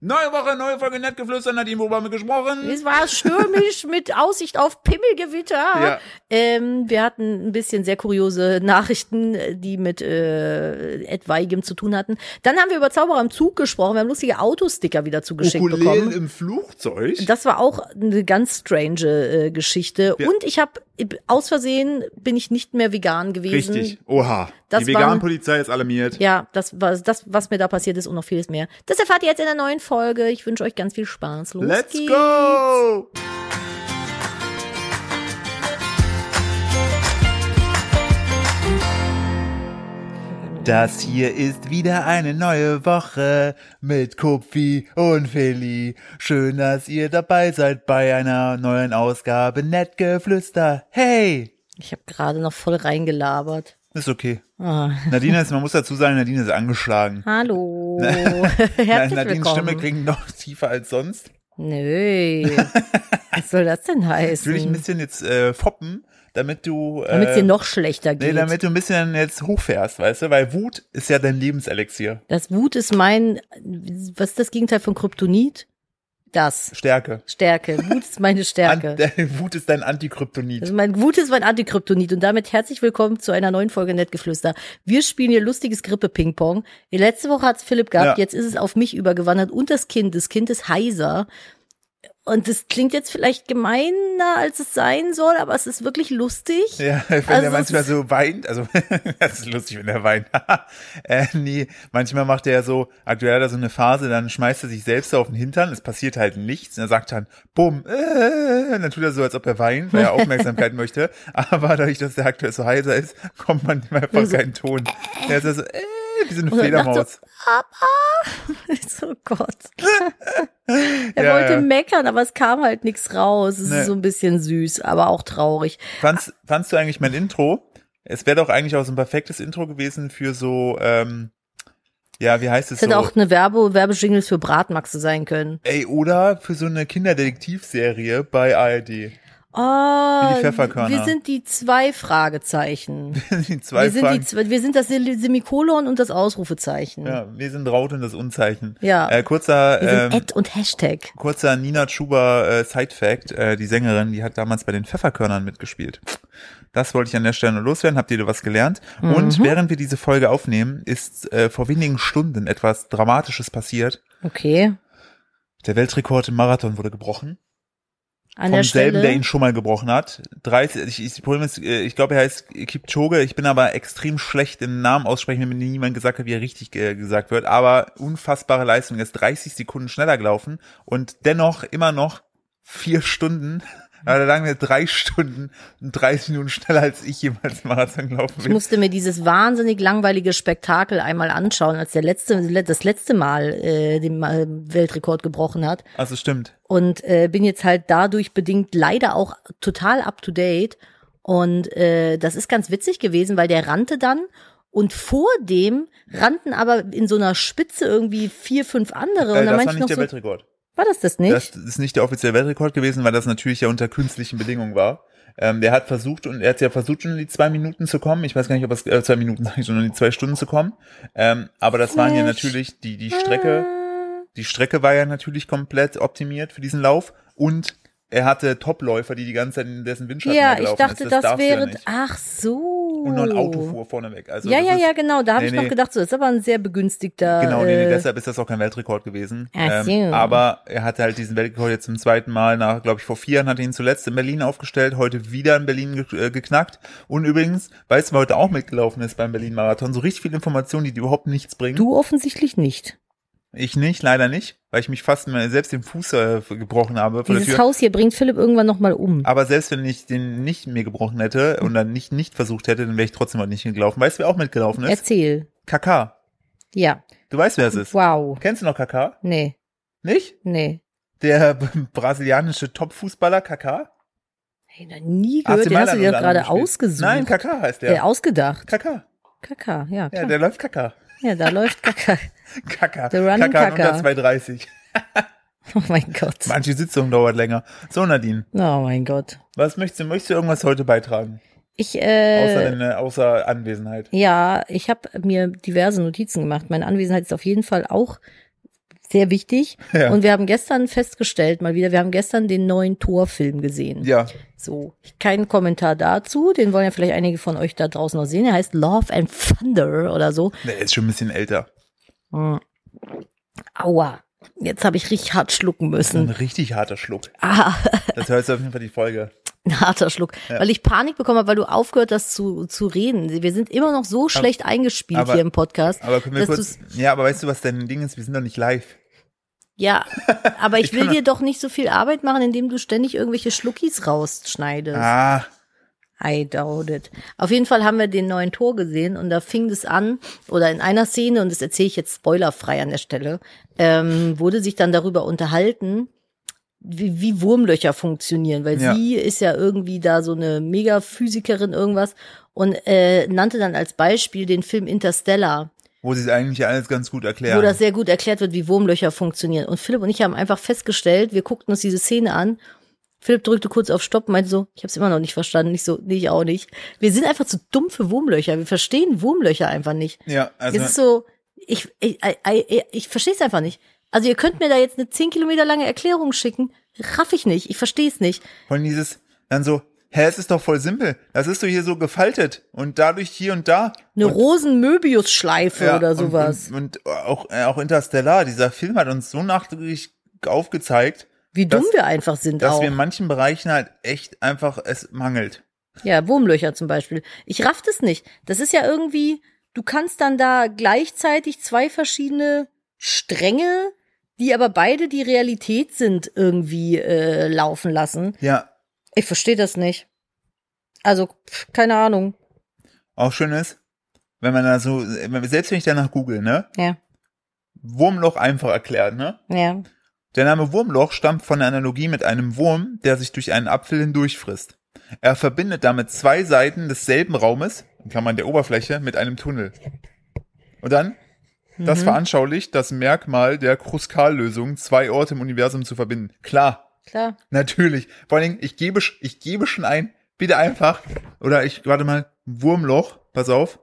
Neue Woche, neue Folge Nettgeflüster, Nadine, haben wir gesprochen? Es war stürmisch mit Aussicht auf Pimmelgewitter. Ja. Ähm, wir hatten ein bisschen sehr kuriose Nachrichten, die mit äh, etwaigem zu tun hatten. Dann haben wir über Zauberer im Zug gesprochen. Wir haben lustige Autosticker wieder zugeschickt Ukulelen bekommen. im Flugzeug? Das war auch eine ganz strange äh, Geschichte. Ja. Und ich habe aus Versehen bin ich nicht mehr vegan gewesen. Richtig. Oha. Das Die Veganpolizei ist alarmiert. Ja, das war das, was mir da passiert ist und noch vieles mehr. Das erfahrt ihr jetzt in der neuen Folge. Ich wünsche euch ganz viel Spaß. Los Let's geht's. go! Das hier ist wieder eine neue Woche mit Kupfi und Feli. Schön, dass ihr dabei seid bei einer neuen Ausgabe Nettgeflüster. Hey! Ich habe gerade noch voll reingelabert. Ist okay. Ah. Nadine ist, man muss dazu sagen, Nadine ist angeschlagen. Hallo. Herzlich Nadines willkommen. Stimme klingt noch tiefer als sonst. Nö. Was soll das denn Ich will dich ein heißen? bisschen jetzt äh, foppen, damit du. Äh, Damit es dir noch schlechter Nee, geht. damit du ein bisschen jetzt hochfährst, weißt du? Weil Wut ist ja dein Lebenselixier. das Wut ist mein, was ist das Gegenteil von Kryptonit? Das. Stärke. Stärke. Wut ist meine Stärke. An, Wut ist dein Antikryptonit. Also mein Wut ist mein Antikryptonit und damit herzlich willkommen zu einer neuen Folge Nettgeflüster. Wir spielen hier lustiges Grippe-Ping-Pong. Letzte Woche hat's Philipp gehabt, Ja. jetzt ist es auf mich übergewandert und das Kind. Das Kind ist heiser. Und das klingt jetzt vielleicht gemeiner, als es sein soll, aber es ist wirklich lustig. Ja, wenn Also er manchmal so weint, also das ist lustig, wenn er weint. äh, nee, manchmal macht er so, aktuell hat er so eine Phase, dann schmeißt er sich selbst auf den Hintern, es passiert halt nichts, und er sagt dann, bumm, äh, und dann tut er so, als ob er weint, weil er Aufmerksamkeit möchte, aber dadurch, dass er aktuell so heiser ist, kommt man einfach So- keinen Ton. Er ist also, äh, wie so eine er Fledermaus. so. Ich so, oh Gott. er Ja, wollte ja. meckern, aber es kam halt nichts raus. Es Nee. ist so ein bisschen süß, aber auch traurig. Fandst, fandst du eigentlich mein Intro? Es wäre doch eigentlich auch so ein perfektes Intro gewesen für so, ähm, ja, wie heißt es Es hätte so? auch eine Werbe Werbejingles für Bratmaxe sein können. Ey, oder für so eine Kinderdetektivserie bei ARD. Oh, Wie die Pfefferkörner. wir sind die zwei Fragezeichen. die zwei wir, sind Fragen. die, zwei- wir sind das Semikolon und das Ausrufezeichen. ja, wir sind Raut und das Unzeichen. Ja. Äh, kurzer, Wir sind ähm, Ad und Hashtag. kurzer Nina Chuba äh, Side-Fact. Äh, die Sängerin, die hat damals bei den Pfefferkörnern mitgespielt. Das wollte ich an der Stelle nur loswerden. Habt ihr da was gelernt? Mhm. Und während wir diese Folge aufnehmen, ist äh, vor wenigen Stunden etwas Dramatisches passiert. Okay. Der Weltrekord im Marathon wurde gebrochen. An vom der selben, der ihn schon mal gebrochen hat. 30, ich, ich, Problem ist, äh, ich glaube, er heißt Kipchoge. Ich bin aber extrem schlecht im Namen aussprechen, wenn mir niemand gesagt hat, wie er richtig äh, gesagt wird. Aber unfassbare Leistung. Er ist 30 Sekunden schneller gelaufen und dennoch immer noch vier Stunden. Aber da lagen wir drei Stunden und 30 Minuten schneller als ich jemals Marathon gelaufen Ich bin. musste mir dieses wahnsinnig langweilige Spektakel einmal anschauen, als der letzte, das letzte Mal äh, den äh, Weltrekord gebrochen hat. Also stimmt. und äh, bin jetzt halt dadurch bedingt leider auch total up to date. Und äh, das ist ganz witzig gewesen, weil der rannte dann und vor dem rannten aber in so einer Spitze irgendwie vier, fünf andere. Äh, und dann das war ich nicht der so, Weltrekord. War das das nicht? Das ist nicht der offizielle Weltrekord gewesen, weil das natürlich ja unter künstlichen Bedingungen war. Ähm, der hat versucht und er hat ja versucht schon in die zwei Minuten zu kommen. Ich weiß gar nicht, ob es äh, zwei Minuten sag ich schon, in die zwei Stunden zu kommen. Ähm, aber das waren ja natürlich die die Strecke. Die Strecke war ja natürlich komplett optimiert für diesen Lauf und er hatte Topläufer, die die ganze Zeit in dessen Windschatten ja, gelaufen ich dachte, ist. das, du wäre. Ja ach so. Und noch ein Auto fuhr vorneweg. Also ja, ja, ist, ja, genau. Da habe Nee, ich noch gedacht, so, das ist aber ein sehr begünstigter. Genau, nee, nee, äh, deshalb ist das auch kein Weltrekord gewesen. Ach so. Ähm, aber er hatte halt diesen Weltrekord jetzt zum zweiten Mal nach, glaube ich, vor vier Jahren hat er ihn zuletzt in Berlin aufgestellt, heute wieder in Berlin ge äh, geknackt. Und übrigens, weißt du, wer heute auch mitgelaufen ist beim Berlin-Marathon? So richtig viele Informationen, die dir überhaupt nichts bringen. Du offensichtlich nicht. Ich nicht, leider nicht, weil ich mich fast selbst den Fuß äh, gebrochen habe. der Dieses. Haus hier bringt Philipp irgendwann nochmal um. Aber selbst wenn ich den nicht mir gebrochen hätte und dann nicht nicht versucht hätte, dann wäre ich trotzdem heute nicht gelaufen. Weißt du, wer auch mitgelaufen ist? Erzähl. Kaka. Ja. Du weißt, wer es ist. Wow. Kennst du noch Kaka? Nee, Nicht? nee. Der brasilianische Topfußballer Kaka? Hey, noch nie gehört, den hast du dir gerade ausgesucht. Nein, Kaka heißt äh, der. ausgedacht. Kaka. Kaka, ja, Ja, klar. der läuft Kaka. Ja, da läuft Kaka. Kaka. The running Kaka, Kaka. unter 2,30. Oh mein Gott. Manche Sitzung dauert länger. So, Nadine, Oh mein Gott. was möchtest du? Möchtest du irgendwas heute beitragen? Ich, Außer, äh, deine, außer Anwesenheit. ja, ich habe mir diverse Notizen gemacht. Meine Anwesenheit ist auf jeden Fall auch Sehr wichtig. Ja. Und wir haben gestern festgestellt, mal wieder, wir haben gestern den neuen Torfilm gesehen. Ja, So, kein Kommentar dazu. Den wollen ja vielleicht einige von euch da draußen noch sehen. Er heißt Love and Thunder oder so. der ist schon ein bisschen älter. Hm. Aua. Jetzt habe ich richtig hart schlucken Ein müssen. richtig harter Schluck. Ah, Das hört auf jeden Fall die Folge. Ein harter Schluck. Weil ich Panik bekommen habe, weil du aufgehört hast zu, zu reden. Wir sind immer noch so schlecht eingespielt aber- hier im Podcast. Aber können wir kurz, ja, aber weißt du, was dein Ding ist? Wir sind doch nicht live. Ja, aber ich Ich will dir doch nicht so viel Arbeit machen, indem du ständig irgendwelche Schluckis rausschneidest. Ah, I doubt it. Auf jeden Fall haben wir den neuen Tor gesehen und da fing es an, oder in einer Szene, und das erzähle ich jetzt spoilerfrei an der Stelle, ähm, wurde sich dann darüber unterhalten, wie, wie Wurmlöcher funktionieren, weil Ja. sie ist ja irgendwie da so eine Megaphysikerin irgendwas und äh, nannte dann als Beispiel den Film Interstellar, wo sie es eigentlich alles ganz gut erklären. wo das sehr gut erklärt wird, wie Wurmlöcher funktionieren. Und Philipp und ich haben einfach festgestellt, wir guckten uns diese Szene an. Philipp drückte kurz auf Stopp und meinte so, ich habe es immer noch nicht verstanden. Nicht so, nee, ich auch nicht. Wir sind einfach zu dumm für Wurmlöcher. Wir verstehen Wurmlöcher einfach nicht. ja, also, es ist so, ich, ich, ich, ich, ich verstehe es einfach nicht. Also ihr könnt mir da jetzt eine 10 Kilometer lange Erklärung schicken. Raff ich nicht. Ich verstehe es nicht. von dieses, dann so, hä, es ist doch voll simpel. Das ist doch hier so gefaltet und dadurch hier und da. Eine und, Rosen-Möbius-Schleife ja, oder und- sowas. Und, und auch, äh, auch Interstellar, dieser Film hat uns so nachdrücklich aufgezeigt, wie dumm dass- wir einfach sind dass auch. wir in manchen Bereichen halt echt einfach es mangelt. Ja, Wurmlöcher zum Beispiel. Ich raff das nicht. Das ist ja irgendwie, du kannst dann da gleichzeitig zwei verschiedene Stränge, die aber beide die Realität sind, irgendwie äh, laufen lassen. Ja, Ich verstehe das nicht. Also, pf, keine Ahnung. auch schön ist, wenn man da so, selbst wenn ich danach google, ne, Ja, Wurmloch einfach erklärt, ne? ja. Der Name Wurmloch stammt von der Analogie mit einem Wurm, der sich durch einen Apfel hindurchfrisst. Er verbindet damit zwei Seiten desselben Raumes, in Klammern der Oberfläche, mit einem Tunnel. Und dann, das veranschaulicht das Merkmal der Kruskal-Lösung, zwei Orte im Universum zu verbinden. Klar, Klar. natürlich. Vor allen Dingen, ich gebe, ich gebe schon ein, bitte einfach, oder ich, warte mal, Wurmloch, pass auf,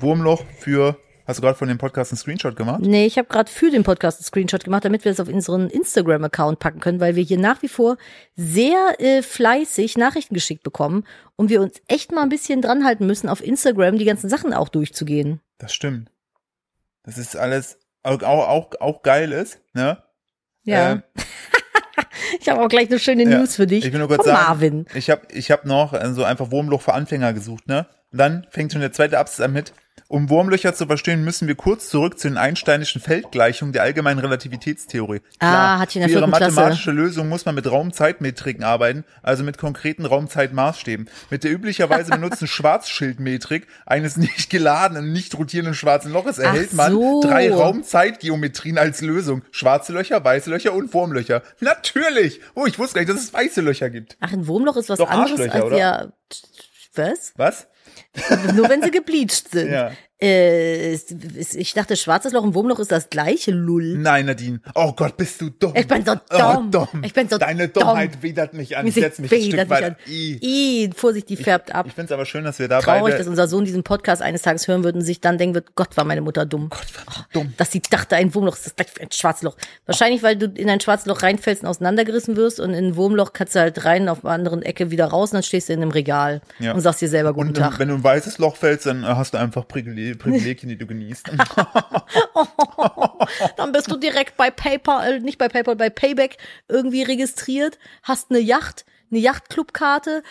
Wurmloch für, hast du gerade von dem Podcast einen Screenshot gemacht? Nee, ich habe gerade für den Podcast einen Screenshot gemacht, damit wir es auf unseren Instagram-Account packen können, weil wir hier nach wie vor sehr äh, fleißig Nachrichten geschickt bekommen und wir uns echt mal ein bisschen dran halten müssen, auf Instagram die ganzen Sachen auch durchzugehen. Das stimmt. Das ist alles auch, auch, auch, geil ist, ne? Ja. Ähm, ich habe auch gleich eine schöne ja. News für dich. Ich will nur kurz sagen, Marvin. ich habe ich hab noch äh, so einfach Wurmloch für Anfänger gesucht, ne? Und dann fängt schon der zweite Absatz an mit, um Wurmlöcher zu verstehen, müssen wir kurz zurück zu den einsteinischen Feldgleichungen der allgemeinen Relativitätstheorie. Ah, hatte ich in der für ihre vierten Klasse. mathematische Lösung muss man mit Raumzeitmetriken arbeiten, also mit konkreten Raumzeitmaßstäben. Mit der üblicherweise benutzten Schwarzschildmetrik eines nicht geladenen, nicht rotierenden schwarzen Loches erhält man so. drei Raumzeitgeometrien als Lösung. Schwarze Löcher, weiße Löcher und Wurmlöcher. Natürlich! Oh, ich wusste gar nicht, dass es weiße Löcher gibt. Ach, ein Wurmloch ist was Doch anderes als oder? ja. Was? Was? Nur wenn sie gebleached sind. Ja. Äh, ich dachte, schwarzes Loch und Wurmloch ist das gleiche, Lull. Nein, Nadine. Oh Gott, bist du dumm. Ich bin so Oh, dumm. Ich bin so Deine dumm. Dummheit widert mich an. Ich setz mich ein Stück an- I. I, Vorsicht, die färbt ab. Ich find's aber schön, dass wir da Traurig, dass unser Sohn diesen Podcast eines Tages hören wird und sich dann denken wird, Gott, war meine Mutter dumm. Gott, verdammt dumm. Dass sie dachte, ein Wurmloch ist das gleich wie ein Schwarzloch. Wahrscheinlich, weil du in ein Schwarzloch reinfällst und auseinandergerissen wirst und in ein Wurmloch kannst du halt rein, auf der anderen Ecke wieder raus und dann stehst du in einem Regal Ja. und sagst dir selber guten Und Tag. wenn du in ein weißes Loch fällst, dann hast du einfach Privile- Privilegien, die du genießt. Dann bist du direkt bei PayPal, äh, nicht bei PayPal, bei Payback irgendwie registriert, hast eine Yacht, eine Yachtclubkarte,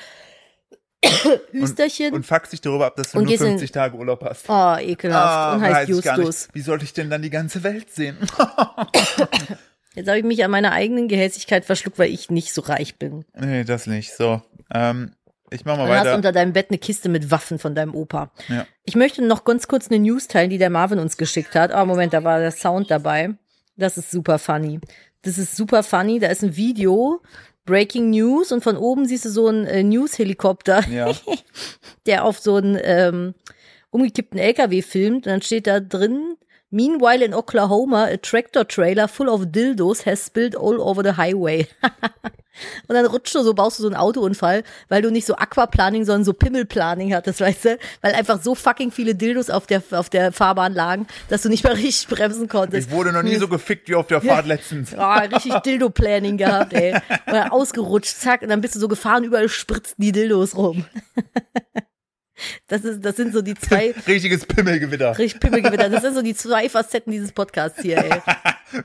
Hüsterchen. Und fuckst dich darüber ab, dass du Und nur gehst in- 50 Tage Urlaub hast. oh, ekelhaft. und heißt Justus. Wie sollte ich denn dann die ganze Welt sehen? Jetzt habe ich mich an meiner eigenen Gehässigkeit verschluckt, weil ich nicht so reich bin. nee, das nicht. So, ähm, ich mach mal Du hast weiter. unter deinem Bett eine Kiste mit Waffen von deinem Opa. Ja. Ich möchte noch ganz kurz eine News teilen, die der Marvin uns geschickt hat. Oh, Moment, da war der Sound dabei. Das ist super funny. Das ist super funny. Da ist ein Video, Breaking News, und von oben siehst du so einen äh, News-Helikopter, Ja. der auf so einen ähm, umgekippten LKW filmt. Und dann steht da drin, Meanwhile in Oklahoma, a tractor trailer full of dildos has spilled all over the highway. Und dann rutscht du so, baust du so einen Autounfall, weil du nicht so Aquaplaning, sondern so Pimmelplaning hattest, weißt du? Weil einfach so fucking viele Dildos auf der, auf der Fahrbahn lagen, dass du nicht mehr richtig bremsen konntest. Ich wurde noch nie so gefickt wie auf der Fahrt letztens. Oh, richtig Dildo-Planning gehabt, ey. Und dann ausgerutscht, zack, und dann bist du so gefahren, überall spritzten die Dildos rum. Das, ist, das sind so die zwei. Richtiges Pimmelgewitter. Richtig Pimmelgewitter. Das sind so die zwei Facetten dieses Podcasts hier, ey.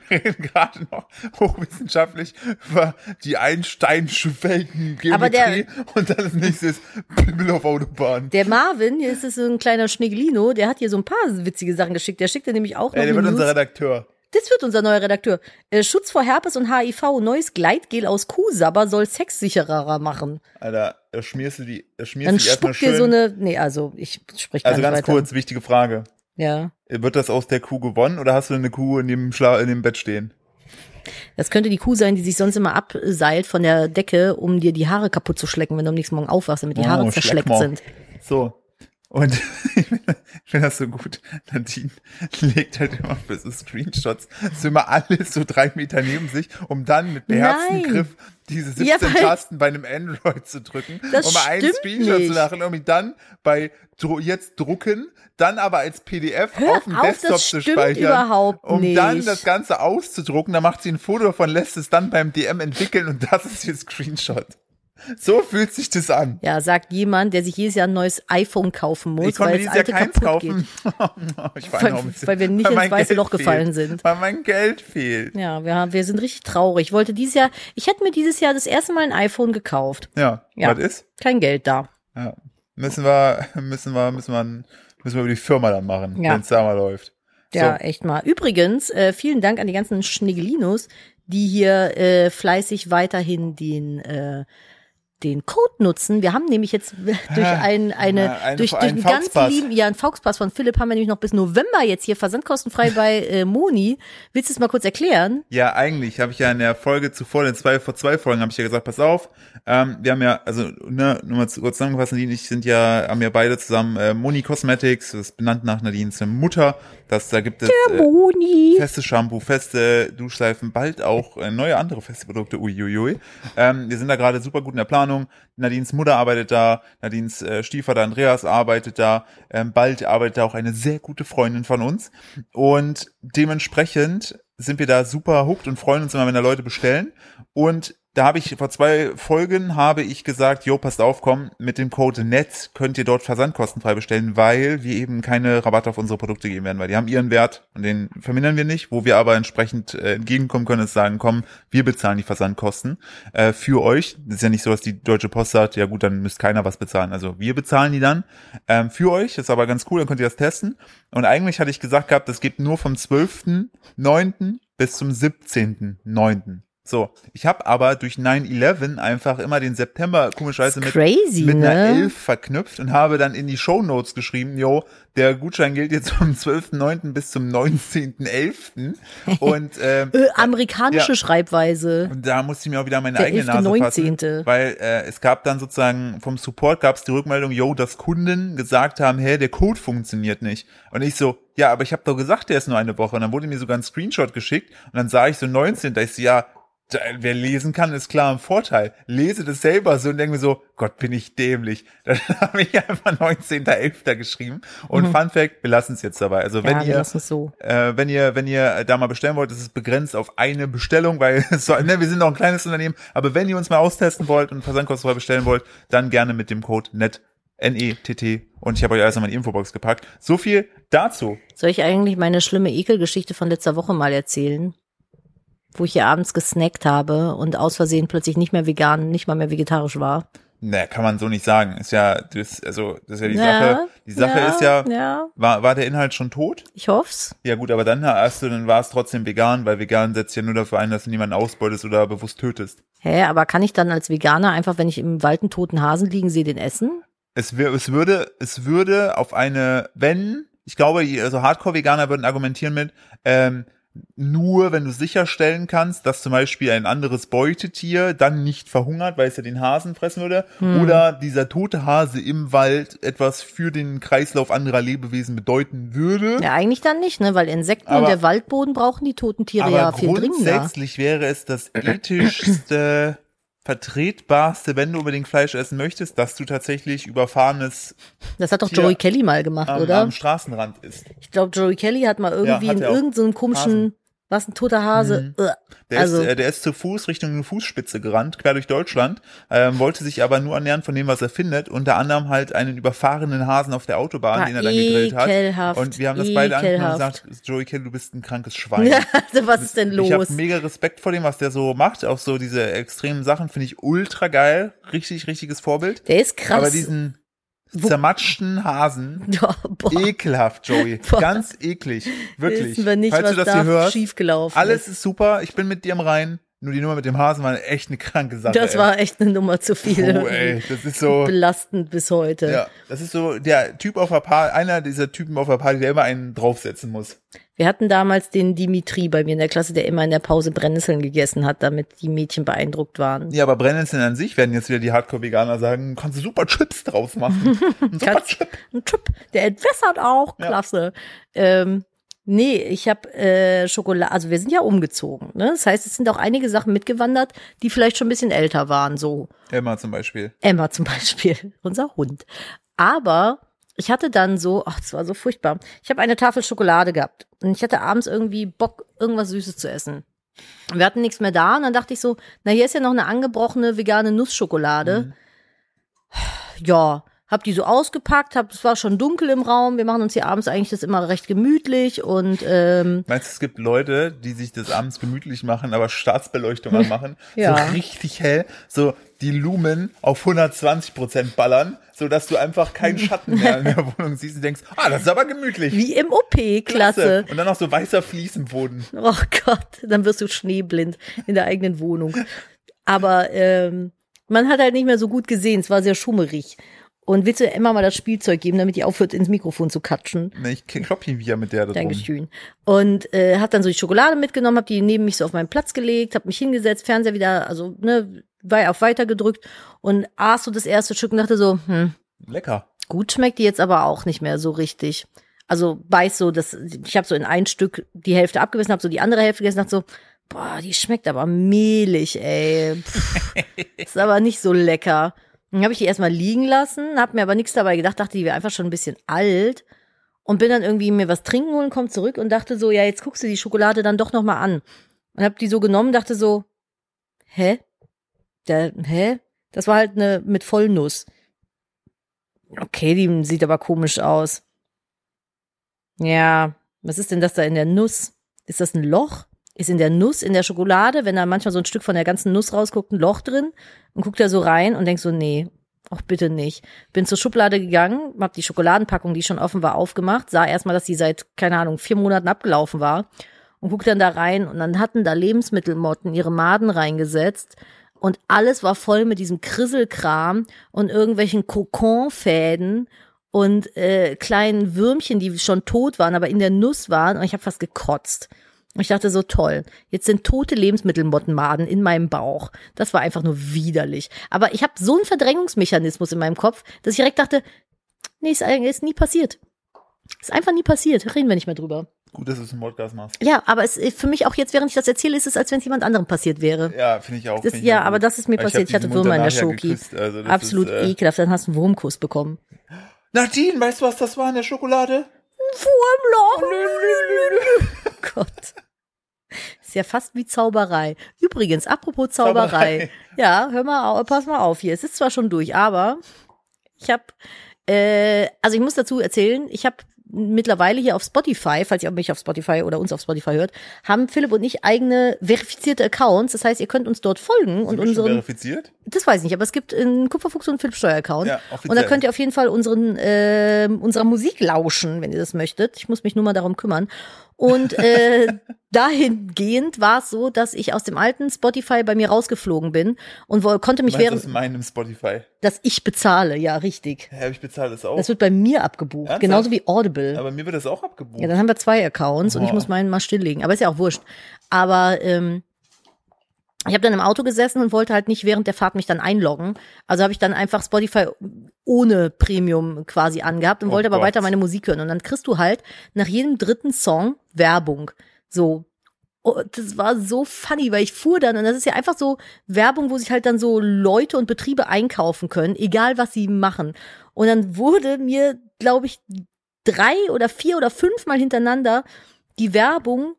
Wir reden gerade noch hochwissenschaftlich über die Einstein-Welten Aber der- und dann das nächste ist Pimmel auf Autobahn. Der Marvin, hier ist es so ein kleiner Schnegelino, der hat hier so ein paar witzige Sachen geschickt. Der schickte nämlich auch noch Ey, der wird unser. Redakteur. Das wird unser neuer Redakteur. Äh, Schutz vor Herpes und HIV. Neues Gleitgel aus Kuhsabber soll sexsicherer machen. Alter, schmierst du die, schmierst Dann du spuckt dir schön. so eine. Nee, also ich sprich gar also ganz weiter. kurz, wichtige Frage. Ja. Wird das aus der Kuh gewonnen oder hast du eine Kuh in dem, Schla in dem Bett stehen? Das könnte die Kuh sein, die sich sonst immer abseilt von der Decke, um dir die Haare kaputt zu schlecken, wenn du am nächsten Morgen aufwachst, damit die Haare Oh, zerschleckt Schleckmau. sind. So. Und ich finde find das so gut. Nadine legt halt immer für so Screenshots so immer alles so drei Meter neben sich, um dann mit beherztem Nein. Griff diese 17 Ja, Tasten bei einem Android zu drücken, Das um mal einen Screenshot nicht. zu machen, um ihn dann bei jetzt drucken, dann aber als PDF Hör auf dem auf, Desktop zu speichern, überhaupt um nicht. dann das Ganze auszudrucken. Da macht sie ein Foto davon, lässt es dann beim DM entwickeln und das ist ihr Screenshot. So fühlt sich das an. Ja, sagt jemand, der sich jedes Jahr ein neues iPhone kaufen muss, Ich weil dieses das Jahr alte keins kaputt geht. kaufen. ich war Weil- noch weil wir nicht ins mein weiße Geld Loch gefallen fehlt. sind. Weil mein Geld fehlt. Ja, wir, haben, wir sind richtig traurig. Ich wollte dieses Jahr, ich hätte mir dieses Jahr das erste Mal ein iPhone gekauft. Ja, Ja. was ist? Kein Geld da. Ja. Müssen wir, müssen wir, müssen wir, müssen wir über die Firma dann machen, Ja. wenn es da mal läuft. Ja, So. echt mal. Übrigens, äh, vielen Dank an die ganzen Schniggelinos, die hier äh, fleißig weiterhin den äh, den Code nutzen. Wir haben nämlich jetzt durch ein, eine, Ja, ein- durch, durch einen einen ganz lieben, ja, einen Fauxpass von Philipp haben wir nämlich noch bis November jetzt hier versandkostenfrei bei äh, Moni. Willst du es mal kurz erklären? Ja, eigentlich habe ich ja in der Folge zuvor, in zwei, vor zwei Folgen habe ich ja gesagt, pass auf, ähm, wir haben ja, also ne, nur mal zu- kurz zusammengefasst, Nadine ich sind ja, haben ja beide zusammen äh, Moni Cosmetics, das ist benannt nach Nadines Mutter, das, da gibt es äh, Moni. festes Shampoo, feste Duschseifen, bald auch äh, neue andere feste Produkte, uiuiui. Ähm, wir sind da gerade super gut in der Planung. Nadines Mutter arbeitet da, Nadines äh, Stiefvater Andreas arbeitet da, ähm, bald arbeitet da auch eine sehr gute Freundin von uns. Und dementsprechend sind wir da super hooked und freuen uns immer, wenn da Leute bestellen. Und da habe ich vor zwei Folgen habe ich gesagt, jo, passt auf, komm, mit dem Code NET könnt ihr dort versandkostenfrei bestellen, weil wir eben keine Rabatte auf unsere Produkte geben werden, weil die haben ihren Wert und den vermindern wir nicht. Wo wir aber entsprechend äh, entgegenkommen können, ist sagen, komm, wir bezahlen die Versandkosten äh, für euch. Das ist ja nicht so, dass die Deutsche Post sagt, ja gut, dann müsst keiner was bezahlen. Also wir bezahlen die dann ähm, für euch. Ist aber ganz cool, dann könnt ihr das testen. Und eigentlich hatte ich gesagt gehabt, das geht nur vom 12.9. bis zum 17.9. So, ich habe aber durch 9-11 einfach immer den September komischerweise mit, Crazy, mit einer ne? 11 verknüpft und habe dann in die Shownotes geschrieben, jo, der Gutschein gilt jetzt vom 12.9. bis zum 19.11. Und ähm, Äh, amerikanische Ja. Schreibweise. und da musste ich mir auch wieder meine Der eigene 11., Nase 19.. fassen, weil äh, es gab dann sozusagen vom Support gab es die Rückmeldung, yo, dass Kunden gesagt haben, hey, der Code funktioniert nicht. Und ich so, ja, aber ich habe doch gesagt, der ist nur eine Woche. Und dann wurde mir sogar ein Screenshot geschickt und dann sah ich so 19, da ich so, ja, wer lesen kann, ist klar ein Vorteil. Lese das selber so und denke mir so, Gott, bin ich dämlich. Dann habe ich einfach 19.11. geschrieben. Und Fun Fact, wir lassen es jetzt dabei. Also wenn Mhm. ja, ihr so. äh, wenn ihr, wenn ihr da mal bestellen wollt, ist es begrenzt auf eine Bestellung, weil soll, ne, wir sind noch ein kleines Unternehmen, aber wenn ihr uns mal austesten wollt und versandkostenfrei bestellen wollt, dann gerne mit dem Code NET, N-E-T-T und ich habe euch alles in meine Infobox gepackt. So viel dazu. Soll ich eigentlich meine schlimme Ekelgeschichte von letzter Woche mal erzählen? Wo ich hier abends gesnackt habe und aus Versehen plötzlich nicht mehr vegan, nicht mal mehr vegetarisch war. Ne, kann man so nicht sagen. Ist ja, das, also, das ist ja die Ja, Sache. Die Sache ja, ist ja, Ja, war, war der Inhalt schon tot? ich hoff's. Ja gut, aber dann hast du, dann war es trotzdem vegan, weil vegan setzt ja nur dafür ein, dass du niemanden ausbeutest oder bewusst tötest. Hä, aber kann ich dann als Veganer einfach, wenn ich im Wald einen toten Hasen liegen sehe, den essen? es, wär, es würde, es würde auf eine, wenn, ich glaube, also Hardcore-Veganer würden argumentieren mit, ähm, nur wenn du sicherstellen kannst, dass zum Beispiel ein anderes Beutetier dann nicht verhungert, weil es ja den Hasen fressen würde, oder dieser tote Hase im Wald etwas für den Kreislauf anderer Lebewesen bedeuten würde. Ja, eigentlich dann nicht, ne? Weil Insekten und Aber- der Waldboden brauchen die toten Tiere ja viel dringender. grundsätzlich wäre es das ethischste vertretbarste, wenn du unbedingt Fleisch essen möchtest, dass du tatsächlich überfahrenes Das hat doch Tier Joey Kelly mal gemacht, am, oder? am Straßenrand isst. Ich glaube, Joey Kelly hat mal irgendwie hat in irgendeinem komischen. Was ein toter Hase. Ugh. Der, also, ist, äh, der ist zu Fuß Richtung eine Fußspitze gerannt, quer durch Deutschland, ähm, wollte sich aber nur ernähren von dem, was er findet, unter anderem halt einen überfahrenen Hasen auf der Autobahn, War den er dann gegrillt hat. Und wir haben das beide angeguckt und gesagt, Joey Kelly, du bist ein krankes Schwein. ja, also was ist denn Ich habe los? mega Respekt vor dem, was der so macht. Auch so diese extremen Sachen finde ich ultra geil. Richtig, richtiges Vorbild. Der ist krass. Aber diesen zermatschten Hasen, boah, ekelhaft, Joey. Boah. Ganz eklig. Wirklich. wissen wir nicht, Falls was du das da hier hörst, schiefgelaufen alles ist. ist super. Ich bin mit dir im Rein. Nur die Nummer mit dem Hasen war echt eine kranke Sache. Das ey. war echt eine Nummer zu viel. Puh, ey, das ist so. Belastend bis heute. Ja, das ist so der Typ auf der Party, einer dieser Typen auf der Party, der immer einen draufsetzen muss. Wir hatten damals den Dimitri bei mir in der Klasse, der immer in der Pause Brennnesseln gegessen hat, damit die Mädchen beeindruckt waren. Ja, aber Brennnesseln an sich werden jetzt wieder die Hardcore-Veganer sagen, kannst du super Chips draus machen. Ein super Kannst- Chip. Ein Chip, der entwässert auch, Ja. klasse. Ähm, nee, ich habe äh, Schokolade, also wir sind ja umgezogen. Ne? Das heißt, es sind auch einige Sachen mitgewandert, die vielleicht schon ein bisschen älter waren, so Emma zum Beispiel. Emma zum Beispiel, unser Hund. Aber ich hatte dann so, ach, das war so furchtbar. Ich habe eine Tafel Schokolade gehabt und ich hatte abends irgendwie Bock, irgendwas Süßes zu essen. Wir hatten nichts mehr da und dann dachte ich so, na, hier ist ja noch eine angebrochene vegane Nussschokolade. Ja, hab die so ausgepackt, hab, es war schon dunkel im Raum. Wir machen uns hier abends eigentlich das immer recht gemütlich und ähm, Meinst du, es gibt Leute, die sich das abends gemütlich machen, aber Staatsbeleuchtung anmachen? Ja. So richtig hell, so die Lumen auf 120 Prozent ballern, so dass du einfach keinen Schatten mehr in der Wohnung siehst und denkst, ah, das ist aber gemütlich. wie im OP, klasse. Und dann noch so weißer Fliesenboden. Oh Gott, dann wirst du schneeblind in der eigenen Wohnung. Aber ähm, man hat halt nicht mehr so gut gesehen, es war sehr schummerig. Und willst du Emma mal das Spielzeug geben, damit die aufhört, ins Mikrofon zu katschen? Ne, ich klopp ihn wieder mit der da. Dankeschön. Und äh, hab dann so die Schokolade mitgenommen, hab die neben mich so auf meinen Platz gelegt, hab mich hingesetzt, Fernseher wieder, also ne, war auf weiter gedrückt und aß so das erste Stück und dachte so, hm, Lecker. gut schmeckt die jetzt aber auch nicht mehr so richtig. Also weiß so, dass ich habe so in ein Stück die Hälfte abgebissen, habe so die andere Hälfte gegessen, dachte so, boah, die schmeckt aber mehlig, ey. Pff, ist aber nicht so lecker. Dann habe ich die erstmal liegen lassen, habe mir aber nichts dabei gedacht, dachte, die wäre einfach schon ein bisschen alt und bin dann irgendwie mir was trinken holen, komm zurück und dachte so, ja, jetzt guckst du die Schokolade dann doch noch mal an. Und habe die so genommen, dachte so, hä? Der, hä? Das war halt eine mit Vollnuss. Okay, die sieht aber komisch aus. Ja, was ist denn das da in der Nuss? Ist das ein Loch? Ist in der Nuss, in der Schokolade, wenn da manchmal so ein Stück von der ganzen Nuss rausguckt, ein Loch drin und guckt da so rein und denkt so, nee, auch bitte nicht. Bin zur Schublade gegangen, hab die Schokoladenpackung, die schon offen war, aufgemacht, sah erstmal, dass die seit, keine Ahnung, vier Monaten abgelaufen war und guck dann da rein und dann hatten da Lebensmittelmotten ihre Maden reingesetzt und alles war voll mit diesem Krisselkram und irgendwelchen Kokonfäden und äh, kleinen Würmchen, die schon tot waren, aber in der Nuss waren und ich habe fast gekotzt. Ich dachte so toll, jetzt sind tote Lebensmittelmottenmaden in meinem Bauch. Das war einfach nur widerlich. Aber ich habe so einen Verdrängungsmechanismus in meinem Kopf, dass ich direkt dachte, nee, ist, eigentlich- ist nie passiert. Ist einfach nie passiert. Reden wir nicht mehr drüber. Gut, dass du es im Podcast machst. Ja, aber es ist für mich auch jetzt, während ich das erzähle, ist es, als wenn es jemand anderem passiert wäre. Ja, finde ich auch. Das, find ich ja, auch aber das ist mir passiert. Ich, hab hatte Würmer in der Schoki. geküsst, also Absolut ist, äh, ekelhaft. Dann hast du einen Wurmkuss bekommen. Nadine, weißt du, was das war in der Schokolade? Wurmloch. Oh Gott. Ist ja fast wie Zauberei. Übrigens, apropos Zauberei. Zauberei. Ja, hör mal, pass mal auf hier. Es ist zwar schon durch, aber ich habe, äh, also ich muss dazu erzählen, ich habe mittlerweile hier auf Spotify, falls ihr mich auf Spotify oder uns auf Spotify hört, haben Philipp und ich eigene verifizierte Accounts. Das heißt, ihr könnt uns dort folgen und Sind schon unseren verifiziert? das weiß ich nicht, aber es gibt einen Kupferfuchs und einen Philipp Steuer Account. Ja, offiziell. und da könnt ihr auf jeden Fall unseren äh, unserer Musik lauschen, wenn ihr das möchtet. Ich muss mich nur mal darum kümmern. Und äh, dahingehend war es so, dass ich aus dem alten Spotify bei mir rausgeflogen bin und wo, konnte mich während, das meinem Spotify? dass ich bezahle, ja richtig. Hä, ich bezahle das auch. Das wird bei mir abgebucht, Ernsthaft? genauso wie Audible. aber mir wird das auch abgebucht. Ja, dann haben wir zwei Accounts und ich muss meinen mal stilllegen. Aber ist ja auch wurscht. Aber ähm, ich habe dann im Auto gesessen und wollte halt nicht während der Fahrt mich dann einloggen. Also habe ich dann einfach Spotify ohne Premium quasi angehabt und Oh wollte aber Gott. weiter meine Musik hören. Und dann kriegst du halt nach jedem dritten Song Werbung. So. Oh, das war so funny, weil ich fuhr dann, und das ist ja einfach so Werbung, wo sich halt dann so Leute und Betriebe einkaufen können, egal was sie machen. Und dann wurde mir, glaube ich, drei oder vier oder fünfmal hintereinander die Werbung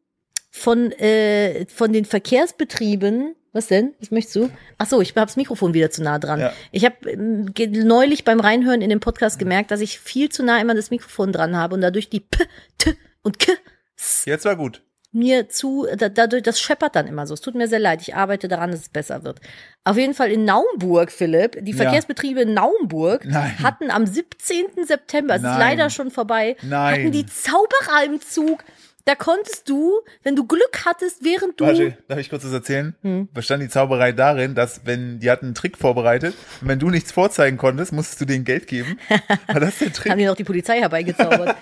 von, äh, von den Verkehrsbetrieben was denn? Was möchtest du? Ach so, ich habe das Mikrofon wieder zu nah dran. Ja. Ich habe ähm, neulich beim Reinhören in den Podcast gemerkt, dass ich viel zu nah immer das Mikrofon dran habe und dadurch die P, T und K S Jetzt war gut. Mir zu, da, dadurch, das scheppert dann immer so. Es tut mir sehr leid. Ich arbeite daran, dass es besser wird. Auf jeden Fall in Naumburg, Philipp, die. Verkehrsbetriebe in Naumburg Nein. hatten am 17. September, es ist Nein. leider schon vorbei, Nein. hatten die Zauberer im Zug. Da konntest du, wenn du Glück hattest, während du Warte, darf ich kurz was erzählen? Hm. Bestand die Zauberei darin, dass wenn, die hatten einen Trick vorbereitet, und wenn du nichts vorzeigen konntest, musstest du denen Geld geben. War das der Trick? haben die noch die Polizei herbeigezaubert.